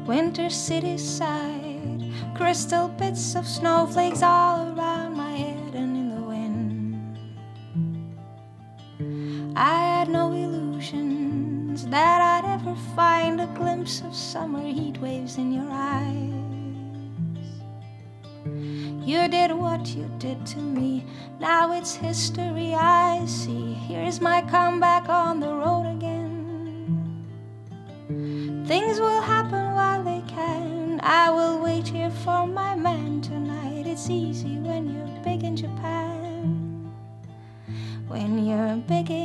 Winter city side, crystal bits of snowflakes all around find a glimpse of summer heat waves in your eyes. You did what you did to me, now it's history I see. Here's my comeback on the road again. Things will happen while they can. I will wait here for my man tonight. It's easy when you're big in Japan. When you're big in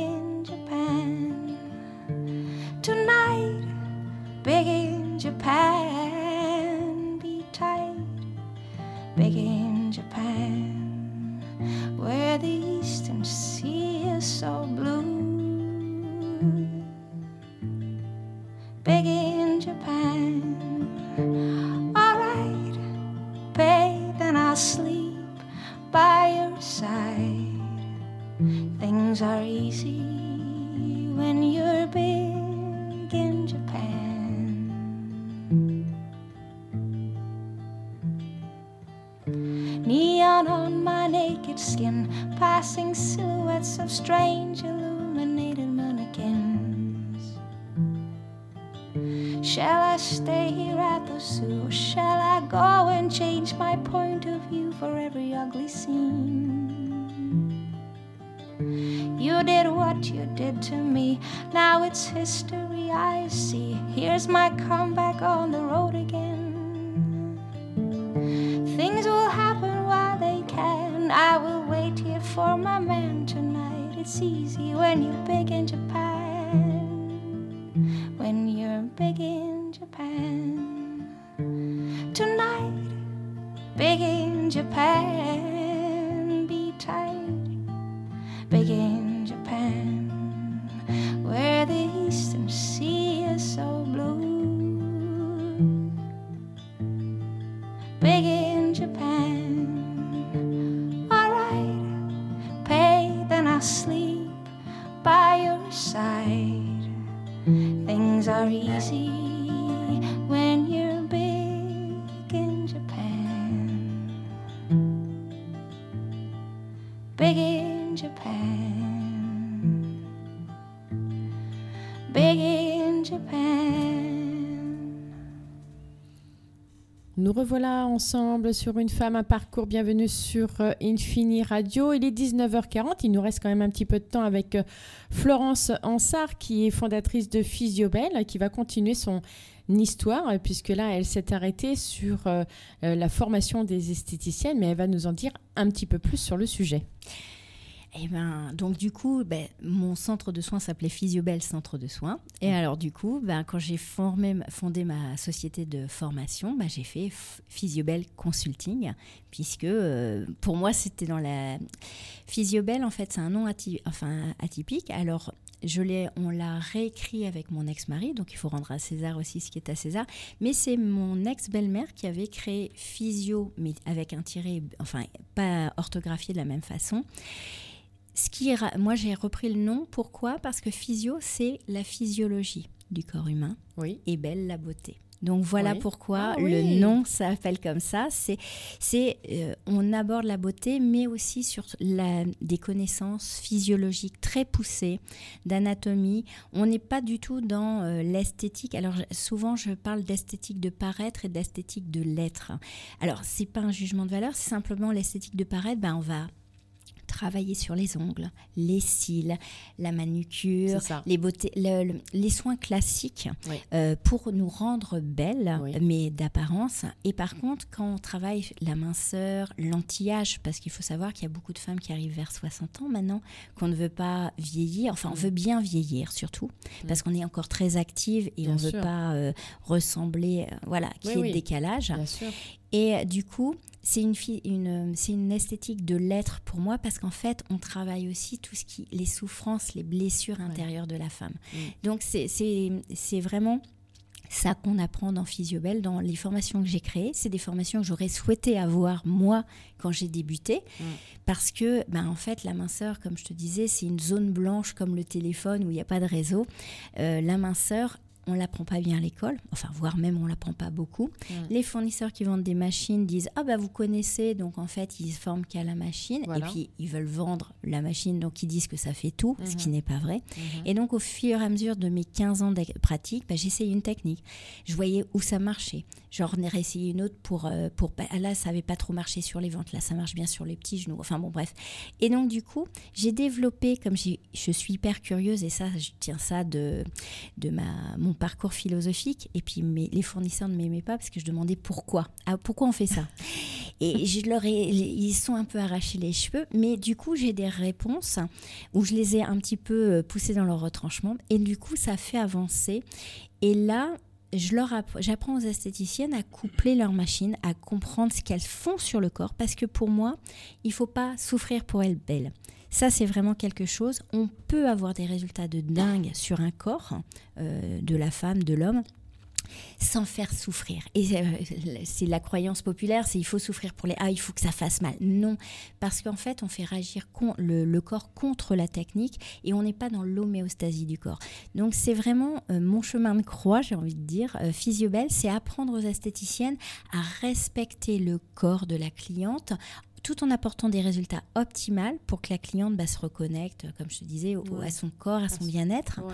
Things are easy revoilà ensemble sur Une femme, un parcours. Bienvenue sur euh, Infini Radio. Il est 19h40. Il nous reste quand même un petit peu de temps avec euh, Florence Ansart, qui est fondatrice de Physiobel, qui va continuer son histoire, euh, puisque là, elle s'est arrêtée sur la formation des esthéticiennes, mais elle va nous en dire un petit peu plus sur le sujet. Et ben, donc du coup, ben, mon centre de soins s'appelait Physiobel Centre de soins. Et alors du coup, ben, quand j'ai formé, fondé ma société de formation, ben, j'ai fait Physiobel Consulting, puisque euh, pour moi c'était dans la Physiobel en fait c'est un nom aty- enfin, atypique. Alors je l'ai, on l'a réécrit avec mon ex-mari, donc il faut rendre à César aussi ce qui est à César. Mais c'est mon ex-belle-mère qui avait créé Physio, mais avec un tiré, enfin pas orthographié de la même façon. Ce qui est moi j'ai repris le nom, pourquoi? Parce que physio, c'est la physiologie du corps humain Oui. et belle la beauté. Donc voilà Oui. pourquoi Ah le nom s'appelle comme ça. C'est, c'est, euh, on aborde la beauté, mais aussi sur la, des connaissances physiologiques très poussées, d'anatomie. On n'est pas du tout dans euh, l'esthétique. Alors souvent je parle d'esthétique de paraître et d'esthétique de l'être. Alors c'est pas un jugement de valeur, c'est simplement l'esthétique de paraître. Ben on va travailler sur les ongles, les cils, la manucure, les, beautés, le- le- les soins classiques Oui. euh, pour nous rendre belles, Oui. mais d'apparence. Et par contre, quand on travaille la minceur, l'anti-âge, parce qu'il faut savoir qu'il y a beaucoup de femmes qui arrivent vers 60 ans maintenant, qu'on ne veut pas vieillir, enfin on veut bien vieillir surtout, parce qu'on est encore très active et Bien on ne veut pas euh, ressembler, euh, voilà, qu'il y ait oui. décalage. Bien sûr. Et du coup, c'est une, une, c'est une esthétique de l'être pour moi parce qu'en fait, on travaille aussi tout ce qui, les souffrances, les blessures intérieures de la femme. Mm. Donc, c'est vraiment ça qu'on apprend dans Physiobel, dans les formations que j'ai créées. C'est des formations que j'aurais souhaité avoir moi quand j'ai débuté. Mm. Parce que, ben, en fait, la minceur, comme je te disais, c'est une zone blanche comme le téléphone où il n'y a pas de réseau. Euh, la minceur, on ne l'apprend pas bien à l'école, enfin, voire même on ne l'apprend pas beaucoup. Mm. Les fournisseurs qui vendent des machines disent Ah, bah vous connaissez, donc en fait, ils se forment qu'à la machine. Voilà. Et puis, ils veulent vendre la machine, donc ils disent que ça fait tout, ce qui n'est pas vrai. Mhm. Et donc, au fur et à mesure de mes 15 ans de pratique, bah, j'essayais une technique. Je voyais où ça marchait. J'en ai réessayé une autre pour. euh, pour pas- ah, là, ça n'avait pas trop marché sur les ventes. Là, ça marche bien sur les petits genoux. Enfin, bon, bref. Et donc, du coup, j'ai développé, comme je suis hyper curieuse, et ça, je tiens ça de, de ma, mon parcours philosophique. Et puis, mes- les fournisseurs ne m'aimaient pas parce que je demandais pourquoi. Ah, pourquoi on fait ça? Et je leur ai, ils sont un peu arrachés les cheveux, mais du coup, j'ai des réponses où je les ai un petit peu euh, poussés dans leur retranchement. Et du coup, ça fait avancer. Et là, je leur app- j'apprends aux esthéticiennes à coupler leurs machines, à comprendre ce qu'elles font sur le corps, parce que pour moi, il faut pas souffrir pour être belle. Ça, c'est vraiment quelque chose. On peut avoir des résultats de dingue sur un corps, euh, de la femme, de l'homme, sans faire souffrir. Et euh, c'est la croyance populaire, c'est il faut souffrir pour les... Ah, il faut que ça fasse mal. Non, parce qu'en fait, on fait réagir le corps contre la technique et on n'est pas dans l'homéostasie du corps. Donc c'est vraiment euh, mon chemin de croix, j'ai envie de dire. Euh, Physiobel, c'est apprendre aux esthéticiennes à respecter le corps de la cliente tout en apportant des résultats optimaux pour que la cliente bah, se reconnecte, comme je te disais, au- Ouais. à son corps, à son bien-être Ouais.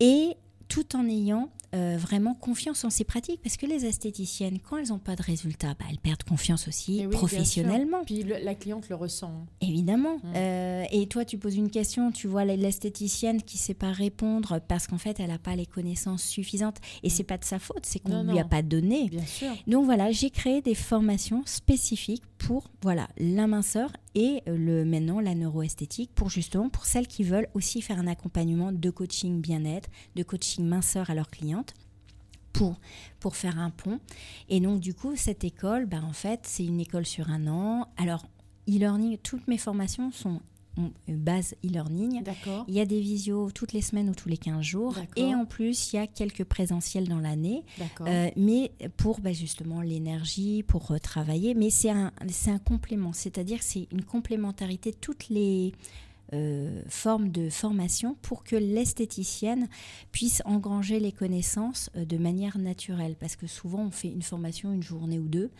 et tout en ayant euh, vraiment confiance en ses pratiques parce que les esthéticiennes quand elles n'ont pas de résultats bah, elles perdent confiance aussi oui, professionnellement. Puis le- la cliente le ressent. hein. évidemment Mm. Euh, et toi tu poses une question tu vois l'esthéticienne qui sait pas répondre parce qu'en fait elle n'a pas les connaissances suffisantes et c'est pas de sa faute c'est qu'on. Non, lui a pas donné Bien sûr. donc voilà, j'ai créé des formations spécifiques pour voilà la minceur et euh, le maintenant la neuroesthétique pour justement pour celles qui veulent aussi faire un accompagnement de coaching bien-être, de coaching minceur à leurs clientes pour, pour faire un pont. Et donc, du coup, cette école, bah, en fait, c'est une école sur un an. Alors, e-learning, toutes mes formations sont ont une base e-learning. D'accord. Il y a des visios toutes les semaines ou tous les 15 jours. D'accord. Et en plus, il y a quelques présentiels dans l'année. D'accord. Euh, mais pour bah, justement l'énergie, pour euh, travailler. Mais c'est un, c'est un complément, c'est-à-dire que c'est une complémentarité toutes les euh, formes de formation pour que l'esthéticienne puisse engranger les connaissances euh, de manière naturelle. Parce que souvent, on fait une formation une journée ou deux,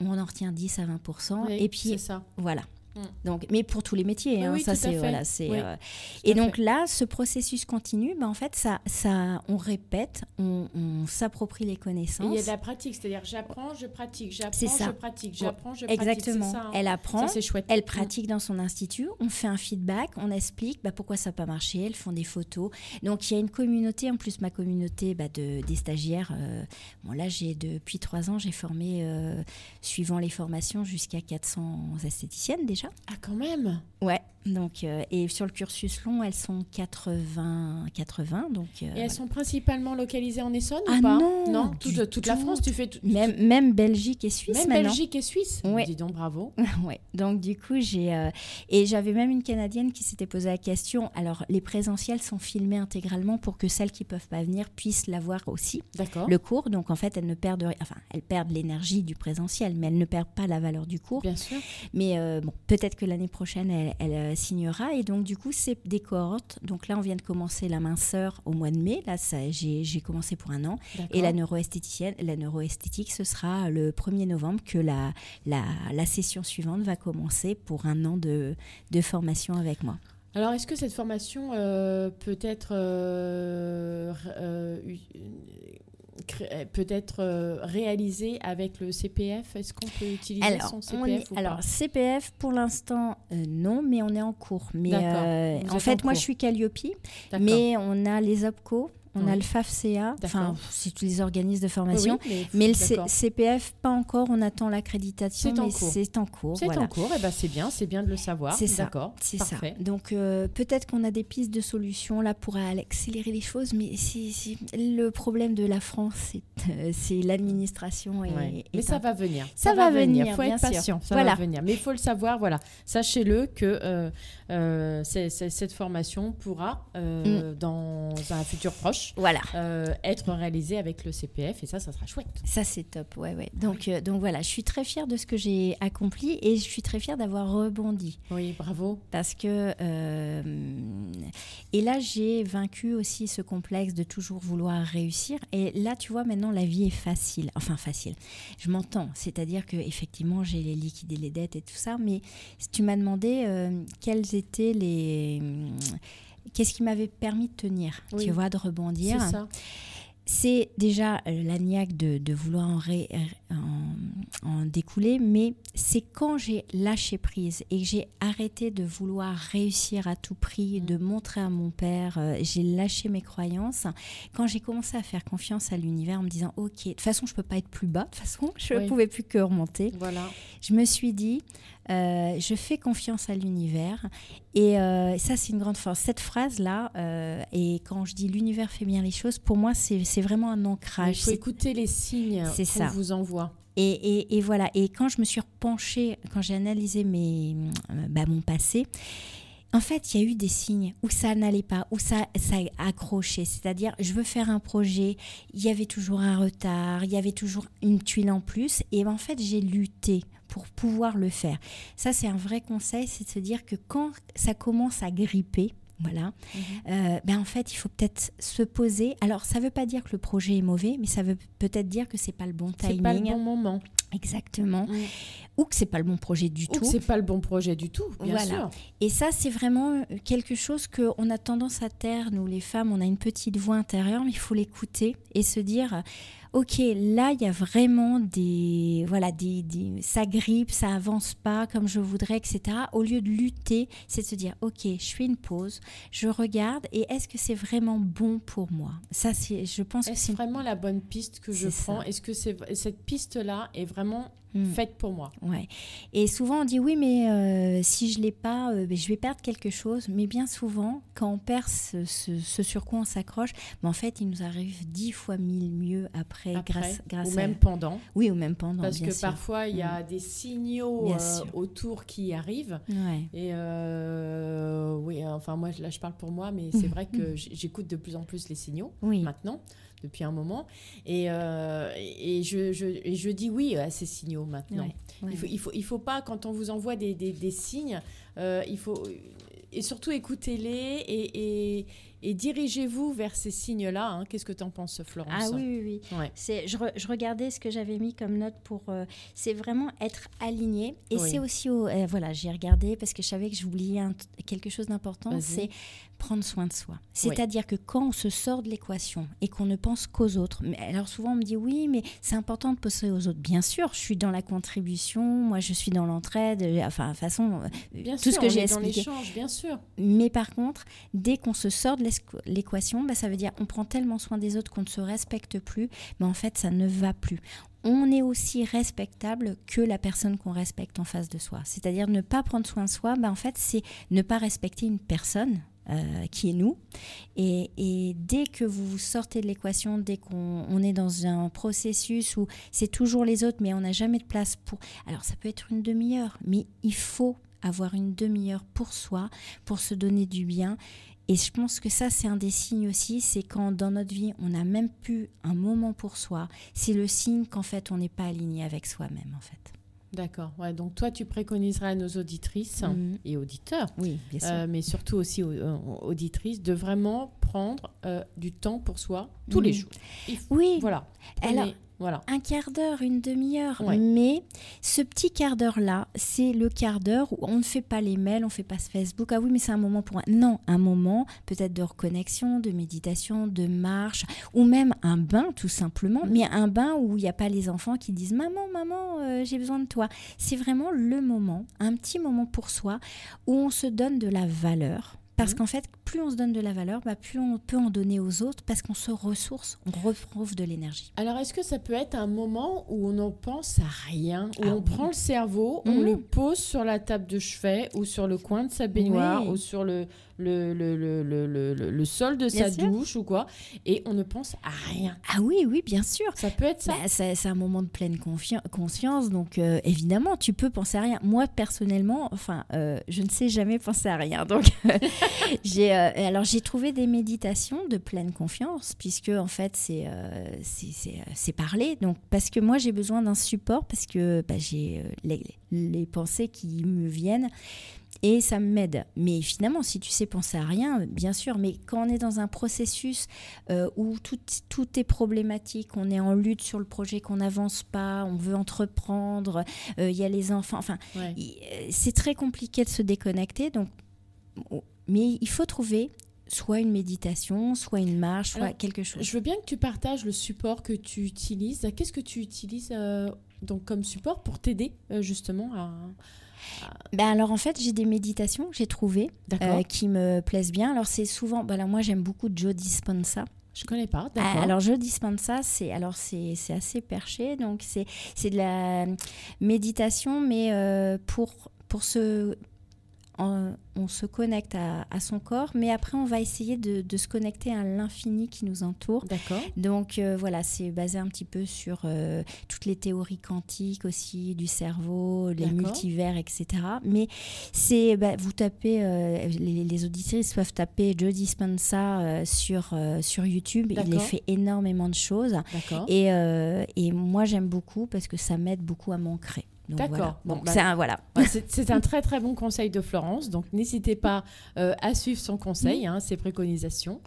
on en retient 10 à 20 Oui, et puis ça. voilà. Mm. Donc, mais pour tous les métiers, hein, oui, ça c'est voilà, c'est. Oui, euh, et donc fait. là, ce processus continue, ben, en fait, ça, ça, on répète, on, on s'approprie les Et connaissances. il y a de la pratique, c'est-à-dire j'apprends, je pratique, j'apprends, je pratique, j'apprends, je pratique. Exactement. ça, hein. Elle apprend, chouette. elle Mm. pratique dans son institut, on fait un feedback, on explique bah, pourquoi ça n'a pas marché, elles font des photos. Donc il y a une communauté, en plus ma communauté bah, de, des stagiaires, euh, bon là j'ai depuis trois ans, j'ai formé, euh, suivant les formations, jusqu'à 400 esthéticiennes déjà. Ah, quand même. Ouais, donc, euh, et sur le cursus long, elles sont 80, 80 donc... euh, Et elles voilà. sont principalement localisées en Essonne Ah ou pas non, toute, du toute la. France, tu fais tout. Même, même Belgique et Suisse même maintenant. Belgique et Suisse. Ouais. Dis donc, bravo. Ouais. Donc du coup, j'ai euh, et j'avais même une Canadienne qui s'était posé la question. Alors les présentiels sont filmés intégralement pour que celles qui peuvent pas venir puissent l'avoir aussi D'accord. le cours. Donc en fait, elles ne perdent enfin elles perdent l'énergie du présentiel, mais elles ne perdent pas la valeur du cours. Bien sûr. Mais bon, peut-être que l'année prochaine, elle, elle, signera. Et donc, du coup, c'est des cohortes. Donc là, on vient de commencer la minceur au mois de mai. Là, j'ai commencé pour un an. Et la neuroesthéticienne, la neuroesthétique, ce sera le 1er novembre que la, la, la session suivante va commencer pour un an de, de formation avec moi. Alors, est-ce que cette formation euh, peut être euh, euh, u- cré- peut être euh, réalisée avec le CPF Est-ce qu'on peut utiliser Alors, son on CPF est- ou alors CPF, pour l'instant, euh, non, mais on est en cours. Mais euh, en fait, en moi, je suis Calliope, mais on a les OPCO, on a le FAFCA, enfin, c'est tous les organismes de formation. oui, Mais le C-. CPF, pas encore, on attend l'accréditation, C'est en mais cours. c'est en cours. C'est voilà. en cours, et ben c'est bien, c'est bien de le savoir. C'est ça, D'accord, C'est parfait. ça. Donc euh, peut-être qu'on a des pistes de solutions là pour accélérer les choses, mais c'est- le problème de la France, c'est euh, l'administration. Ouais. Mais ça un- va venir. Ça va venir, Il faut être patient. Ça Voilà. va venir. Mais il faut le savoir. Voilà. Sachez-le que euh, euh, c'est- c'est- cette formation pourra, euh, Mm. dans un futur proche, Voilà. euh, être réalisée avec le CPF. Et ça, ça sera chouette. Ça c'est top, ouais, ouais. Donc, donc voilà, je suis très fière de ce que j'ai accompli et je suis très fière d'avoir rebondi. Oui, bravo. Parce que. et là, j'ai vaincu aussi ce complexe de toujours vouloir réussir. Et là, tu vois, maintenant, la vie est facile. Enfin, facile. Je m'entends. C'est-à-dire que effectivement, j'ai les liquidé les dettes et tout ça. Mais si tu m'as demandé euh, quels étaient les. Qu'est-ce qui m'avait permis de tenir, Oui. tu vois, de rebondir C'est ça. c'est déjà euh, la niaque de, de vouloir en, ré- en- en découler, mais c'est quand j'ai lâché prise et que j'ai arrêté de vouloir réussir à tout prix, de montrer à mon père, euh, j'ai lâché mes croyances, quand j'ai commencé à faire confiance à l'univers en me disant, ok, de toute façon, je peux pas être plus bas, de toute façon, je ne Oui. pouvais plus que remonter, Voilà. je me suis dit, euh, je fais confiance à l'univers. Et euh, ça, c'est une grande force. Cette phrase-là, euh, et quand je dis l'univers fait bien les choses, pour moi, c'est vraiment un Il ancrage. faut C'est- écouter les signes qu'on vous envoie. Et, et- et voilà. Et quand je me suis penchée, quand j'ai analysé mes, bah, mon passé, en fait, il y a eu des signes où ça n'allait pas, où ça, ça accrochait. C'est-à-dire, je veux faire un projet, il y avait toujours un retard, il y avait toujours une tuile en plus. Et en fait, j'ai lutté pour pouvoir le faire. Ça, c'est un vrai conseil, c'est de se dire que quand ça commence à gripper, voilà, euh, ben en fait, il faut peut-être se poser. Alors, ça ne veut pas dire que le projet est mauvais, mais ça veut peut-être dire que c'est pas le bon C'est timing. pas le bon moment. Exactement. Ou que c'est pas le bon projet du Ou que tout. c'est pas le bon projet du tout, bien Voilà. sûr. Et ça, c'est vraiment euh, quelque chose qu'on a tendance à taire, nous les femmes, on a une petite voix intérieure, mais il faut l'écouter et se dire, ok, là, il y a vraiment des... Voilà, des, des- ça grippe, ça avance pas comme je voudrais, etc. Au lieu de lutter, c'est de se dire, ok, je fais une pause, je regarde, et est-ce que c'est vraiment bon pour moi? Ça, c'est, je pense que c'est... vraiment la bonne piste que je prends? Est-ce que c'est cette piste-là est vraiment Mm. faite pour moi. Ouais. Et souvent on dit oui, mais euh, si je l'ai pas, euh, ben, je vais perdre quelque chose. Mais bien souvent, quand on perd ce, ce- ce sur quoi on s'accroche, ben, en fait, il nous arrive dix fois mille mieux après, Après, grâce, grâce ou à même pendant. oui ou même pendant. Parce bien que sûr. parfois, il y a des signaux euh, autour qui arrivent. Ouais. Et oui, enfin, moi, là, je parle pour moi, mais c'est Mhm. vrai que j'écoute de plus en plus les signaux Oui. maintenant, depuis un moment. Et, euh, et, je, je, et je dis oui à ces signaux maintenant. Ouais, ouais. Il faut, il faut, il faut pas, quand on vous envoie des, des, des signes, euh, il faut. Et surtout, écoutez-les et, et, et dirigez-vous vers ces signes-là. hein. Qu'est-ce que tu en penses, Florence Ah oui, oui, oui. Ouais. C'est, je, re- je regardais ce que j'avais mis comme note pour. euh, c'est vraiment être aligné. Et Oui. c'est aussi. au- euh, voilà, j'ai regardé parce que je savais que j'oubliais quelque chose d'important Vas-y. c'est prendre soin de soi. C'est-à-dire que quand on se sort de l'équation et qu'on ne pense qu'aux autres. Mais alors souvent, on me dit oui, mais c'est important de penser aux autres. Bien sûr, je suis dans la contribution, moi, je suis dans l'entraide. euh, Enfin, de toute façon, Bien tout sûr, ce que j'ai expliqué. l'échange, bien sûr. Mais par contre, dès qu'on se sort de l'équation, bah, ça veut dire on prend tellement soin des autres qu'on ne se respecte plus, mais en fait, ça ne va plus. On est aussi respectable que la personne qu'on respecte en face de soi. C'est-à-dire ne pas prendre soin de soi, bah, en fait, c'est ne pas respecter une personne. euh, qui est nous. Et, et dès que vous sortez de l'équation, dès qu'on on est dans un processus où c'est toujours les autres, mais on n'a jamais de place pour... Alors ça peut être une demi-heure, mais il faut avoir une demi-heure pour soi, pour se donner du bien. Et je pense que ça, c'est un des signes aussi, c'est quand dans notre vie, on n'a même plus un moment pour soi. C'est le signe qu'en fait, on n'est pas aligné avec soi-même, en fait. D'accord. Ouais, donc toi, tu préconiserais à nos auditrices Mhm. et auditeurs, Oui, bien sûr. euh, mais surtout aussi aux, euh, aux auditrices, de vraiment prendre euh, du temps pour soi tous les Mhm. jours. Faut- oui, Voilà. Prenez- Alors- voilà. un quart d'heure, une demi-heure. Ouais. Mais ce petit quart d'heure-là, c'est le quart d'heure où on ne fait pas les mails, on ne fait pas ce Facebook. Ah oui, mais c'est un moment pour. Non, un moment peut-être de reconnexion, de méditation, de marche, ou même un bain tout simplement. Mhm. Mais un bain où il n'y a pas les enfants qui disent Maman, maman, euh, j'ai besoin de toi. C'est vraiment le moment, un petit moment pour soi, où on se donne de la valeur. Parce Mhm. qu'en fait, plus on se donne de la valeur, bah, plus on peut en donner aux autres parce qu'on se ressource, on retrouve de l'énergie. Alors, est-ce que ça peut être un moment où on n'en pense à rien, où Ah on oui. prend le cerveau, on Mhm. le pose sur la table de chevet ou sur le coin de sa baignoire Oui. ou sur le, le, le, le, le, sol de Bien sa sûr. douche ou quoi, et on ne pense à rien Ah oui, oui, bien sûr. Ça peut être ça Bah, c'est un moment de pleine conscience, donc euh, évidemment, tu peux penser à rien. Moi, personnellement, enfin, euh, je ne sais jamais penser à rien. Donc, j'ai, euh, alors j'ai trouvé des méditations de pleine confiance, puisque en fait, c'est c'est- c'est, c'est parler. Donc, parce que moi, j'ai besoin d'un support, parce que bah, j'ai les, les pensées qui me viennent. Et ça m'aide. Mais finalement, si tu sais penser à rien, bien sûr, mais quand on est dans un processus euh, où tout, tout est problématique, on est en lutte sur le projet, qu'on n'avance pas, on veut entreprendre, euh, il y a les enfants, enfin, Ouais. euh, c'est très compliqué de se déconnecter. Donc, oh, mais il faut trouver soit une méditation, soit une marche, soit Alors, quelque chose. Je veux bien que tu partages le support que tu utilises. Qu'est-ce que tu utilises euh, donc comme support pour t'aider justement à... Ben alors en fait, j'ai des méditations que j'ai trouvées D'accord. euh, qui me plaisent bien. Alors c'est souvent, ben là, moi j'aime beaucoup Joe Dispenza. Je connais pas. Ah, D'accord. alors Joe Dispenza, c'est alors c'est c'est assez perché, donc c'est c'est de la méditation, mais euh, pour pour se on se connecte à, à son corps, mais après on va essayer de, de se connecter à l'infini qui nous entoure. D'accord. Donc euh, voilà, c'est basé un petit peu sur euh, toutes les théories quantiques aussi du cerveau, les multivers, etc. Mais c'est, bah, vous tapez, euh, les, les auditrices peuvent taper Joe Dispenza sur, sur YouTube. Il D'accord. fait énormément de choses. D'accord. Et, et moi j'aime beaucoup parce que ça m'aide beaucoup à m'ancrer. Donc, D'accord. Voilà. Bon, Donc, bah, c'est un, voilà. Ouais, C'est un très très bon conseil de Florence, donc n'hésitez pas euh, à suivre son conseil, hein, ses préconisations.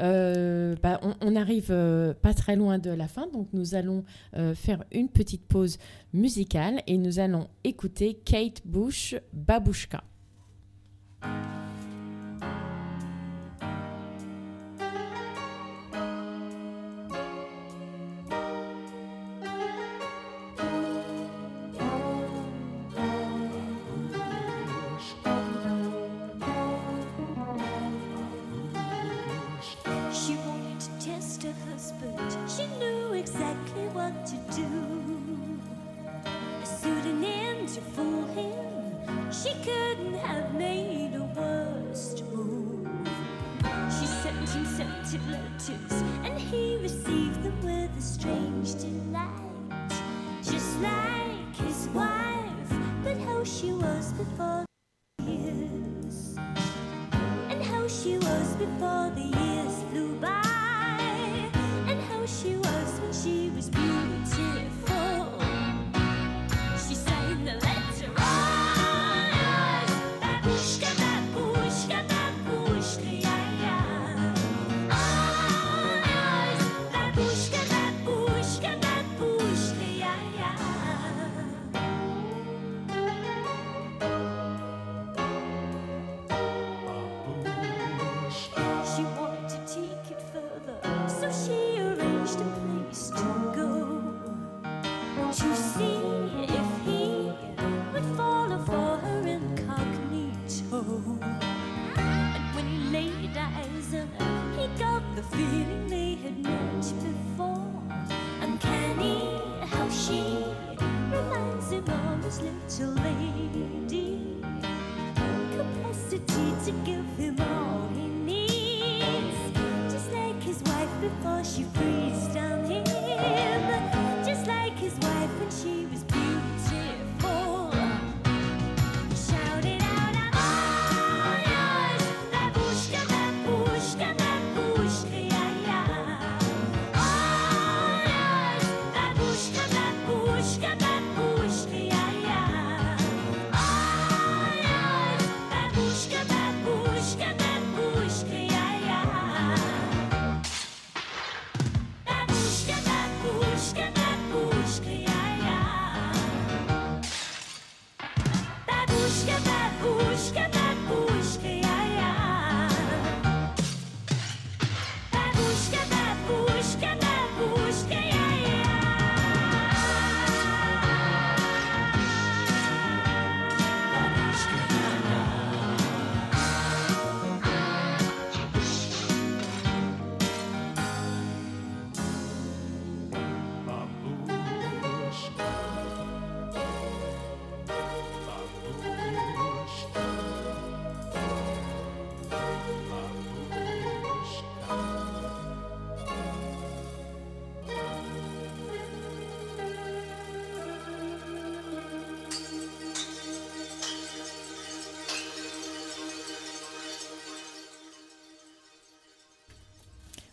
Euh, bah, on, on arrive euh, pas très loin de la fin, donc nous allons faire une petite pause musicale et nous allons écouter Kate Bush, Babushka.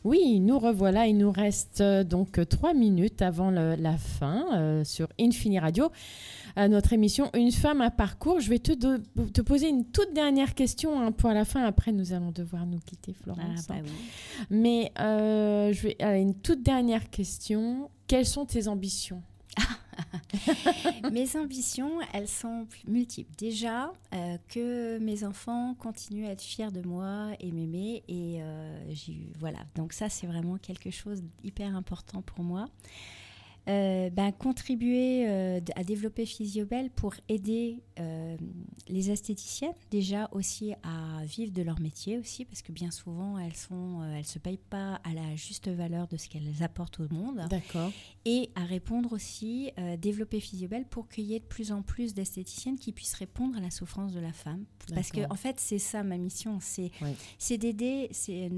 Oui, nous revoilà. Il nous reste euh, donc euh, trois minutes avant le- la fin euh, sur Infini Radio, notre émission Une femme à parcours. Je vais te, do- te poser une toute dernière question hein, pour la fin. Après, nous allons devoir nous quitter, Ah, Florence. bah hein. oui. Mais euh, je vais, une toute dernière question. Quelles sont tes ambitions? mes ambitions, elles sont multiples. Déjà, euh, que mes enfants continuent à être fiers de moi et m'aimer. Et euh, voilà, donc ça, c'est vraiment quelque chose d'hyper important pour moi. Euh, ben, contribuer euh, à développer Physiobel pour aider euh, les esthéticiennes déjà aussi à vivre de leur métier aussi parce que bien souvent elles sont elles se payent pas à la juste valeur de ce qu'elles apportent au monde D'accord. et à répondre aussi, développer Physiobel pour qu'il y ait de plus en plus d'esthéticiennes qui puissent répondre à la souffrance de la femme. Parce que, en fait, c'est ça ma mission, c'est Oui. c'est d'aider c'est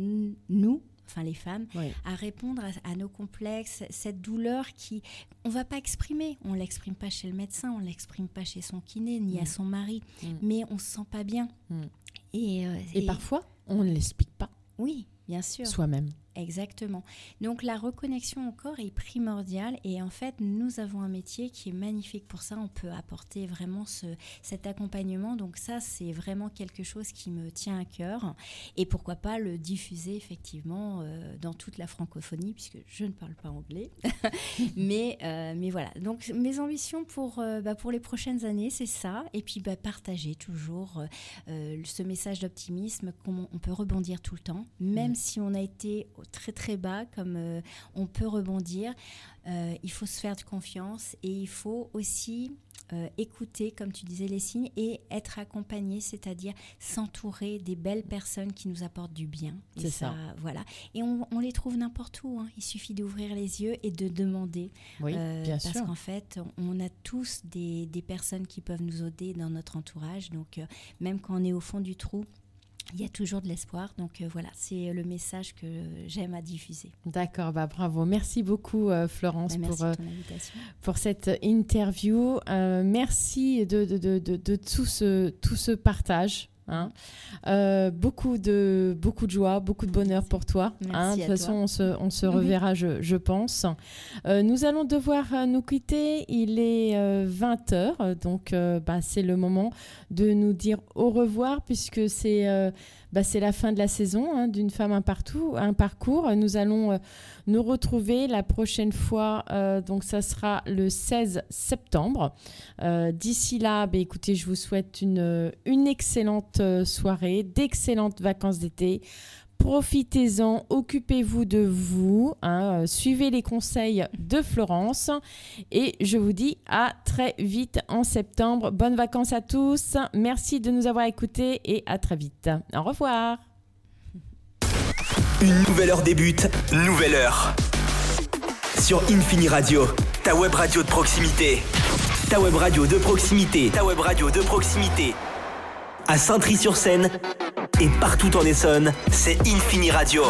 nous, enfin les femmes, Oui. à répondre à, à nos complexes, cette douleur qui, on va pas exprimer, on l'exprime pas chez le médecin, on l'exprime pas chez son kiné, ni à Mm. son mari, Mm. mais on se sent pas bien. Mm. Et, euh, Et, parfois, on ne l'explique pas oui, bien sûr. soi-même. Exactement. Donc la reconnexion au corps est primordiale et en fait nous avons un métier qui est magnifique pour ça. On peut apporter vraiment ce, cet accompagnement. Donc ça c'est vraiment quelque chose qui me tient à cœur et pourquoi pas le diffuser effectivement euh, dans toute la francophonie puisque je ne parle pas anglais. mais, euh, mais voilà. Donc mes ambitions pour, euh, bah, pour les prochaines années c'est ça et puis bah, partager toujours ce message d'optimisme qu'on on peut rebondir tout le temps, même si on a été très très bas, comme euh, on peut rebondir. Euh, il faut se faire de confiance et il faut aussi euh, écouter, comme tu disais, les signes et être accompagné, c'est-à-dire s'entourer des belles personnes qui nous apportent du bien. Et C'est ça. Voilà. Et on, on les trouve n'importe où. hein. Il suffit d'ouvrir les yeux et de demander. Oui, Euh, bien parce qu'en fait, on a tous des, des personnes qui peuvent nous aider dans notre entourage. Donc, euh, même quand on est au fond du trou, il y a toujours de l'espoir. Donc, euh, voilà, c'est le message que j'aime à diffuser. D'accord, bah bravo. Merci beaucoup, euh, Florence, Bah, merci pour, euh, pour cette interview. Merci de, de, de, de, de tout, ce, tout ce partage. Hein. Euh, beaucoup de beaucoup de joie, beaucoup de bonheur pour toi. Merci hein. De toute façon, toi. on se, on se Mhm. reverra, je, je pense. Euh, nous allons devoir euh, nous quitter. Il est 20h, donc euh, bah, c'est le moment de nous dire au revoir puisque c'est euh, bah, c'est la fin de la saison hein, d'une femme un, partout, un parcours. Nous allons euh, nous retrouver la prochaine fois, euh, donc ça sera le 16 septembre. Euh, D'ici là, bah, écoutez, je vous souhaite une, excellente soirée, d'excellentes vacances d'été. Profitez-en, occupez-vous de vous, hein, euh, suivez les conseils de Florence et je vous dis à très vite en septembre. Bonnes vacances à tous, merci de nous avoir écoutés et à très vite. Au revoir. Une nouvelle heure débute, nouvelle heure. Sur Infini Radio, ta web radio de proximité. Ta web radio de proximité. Ta web radio de proximité. À Saint-Tri-sur-Seine et partout en Essonne, c'est Infini Radio.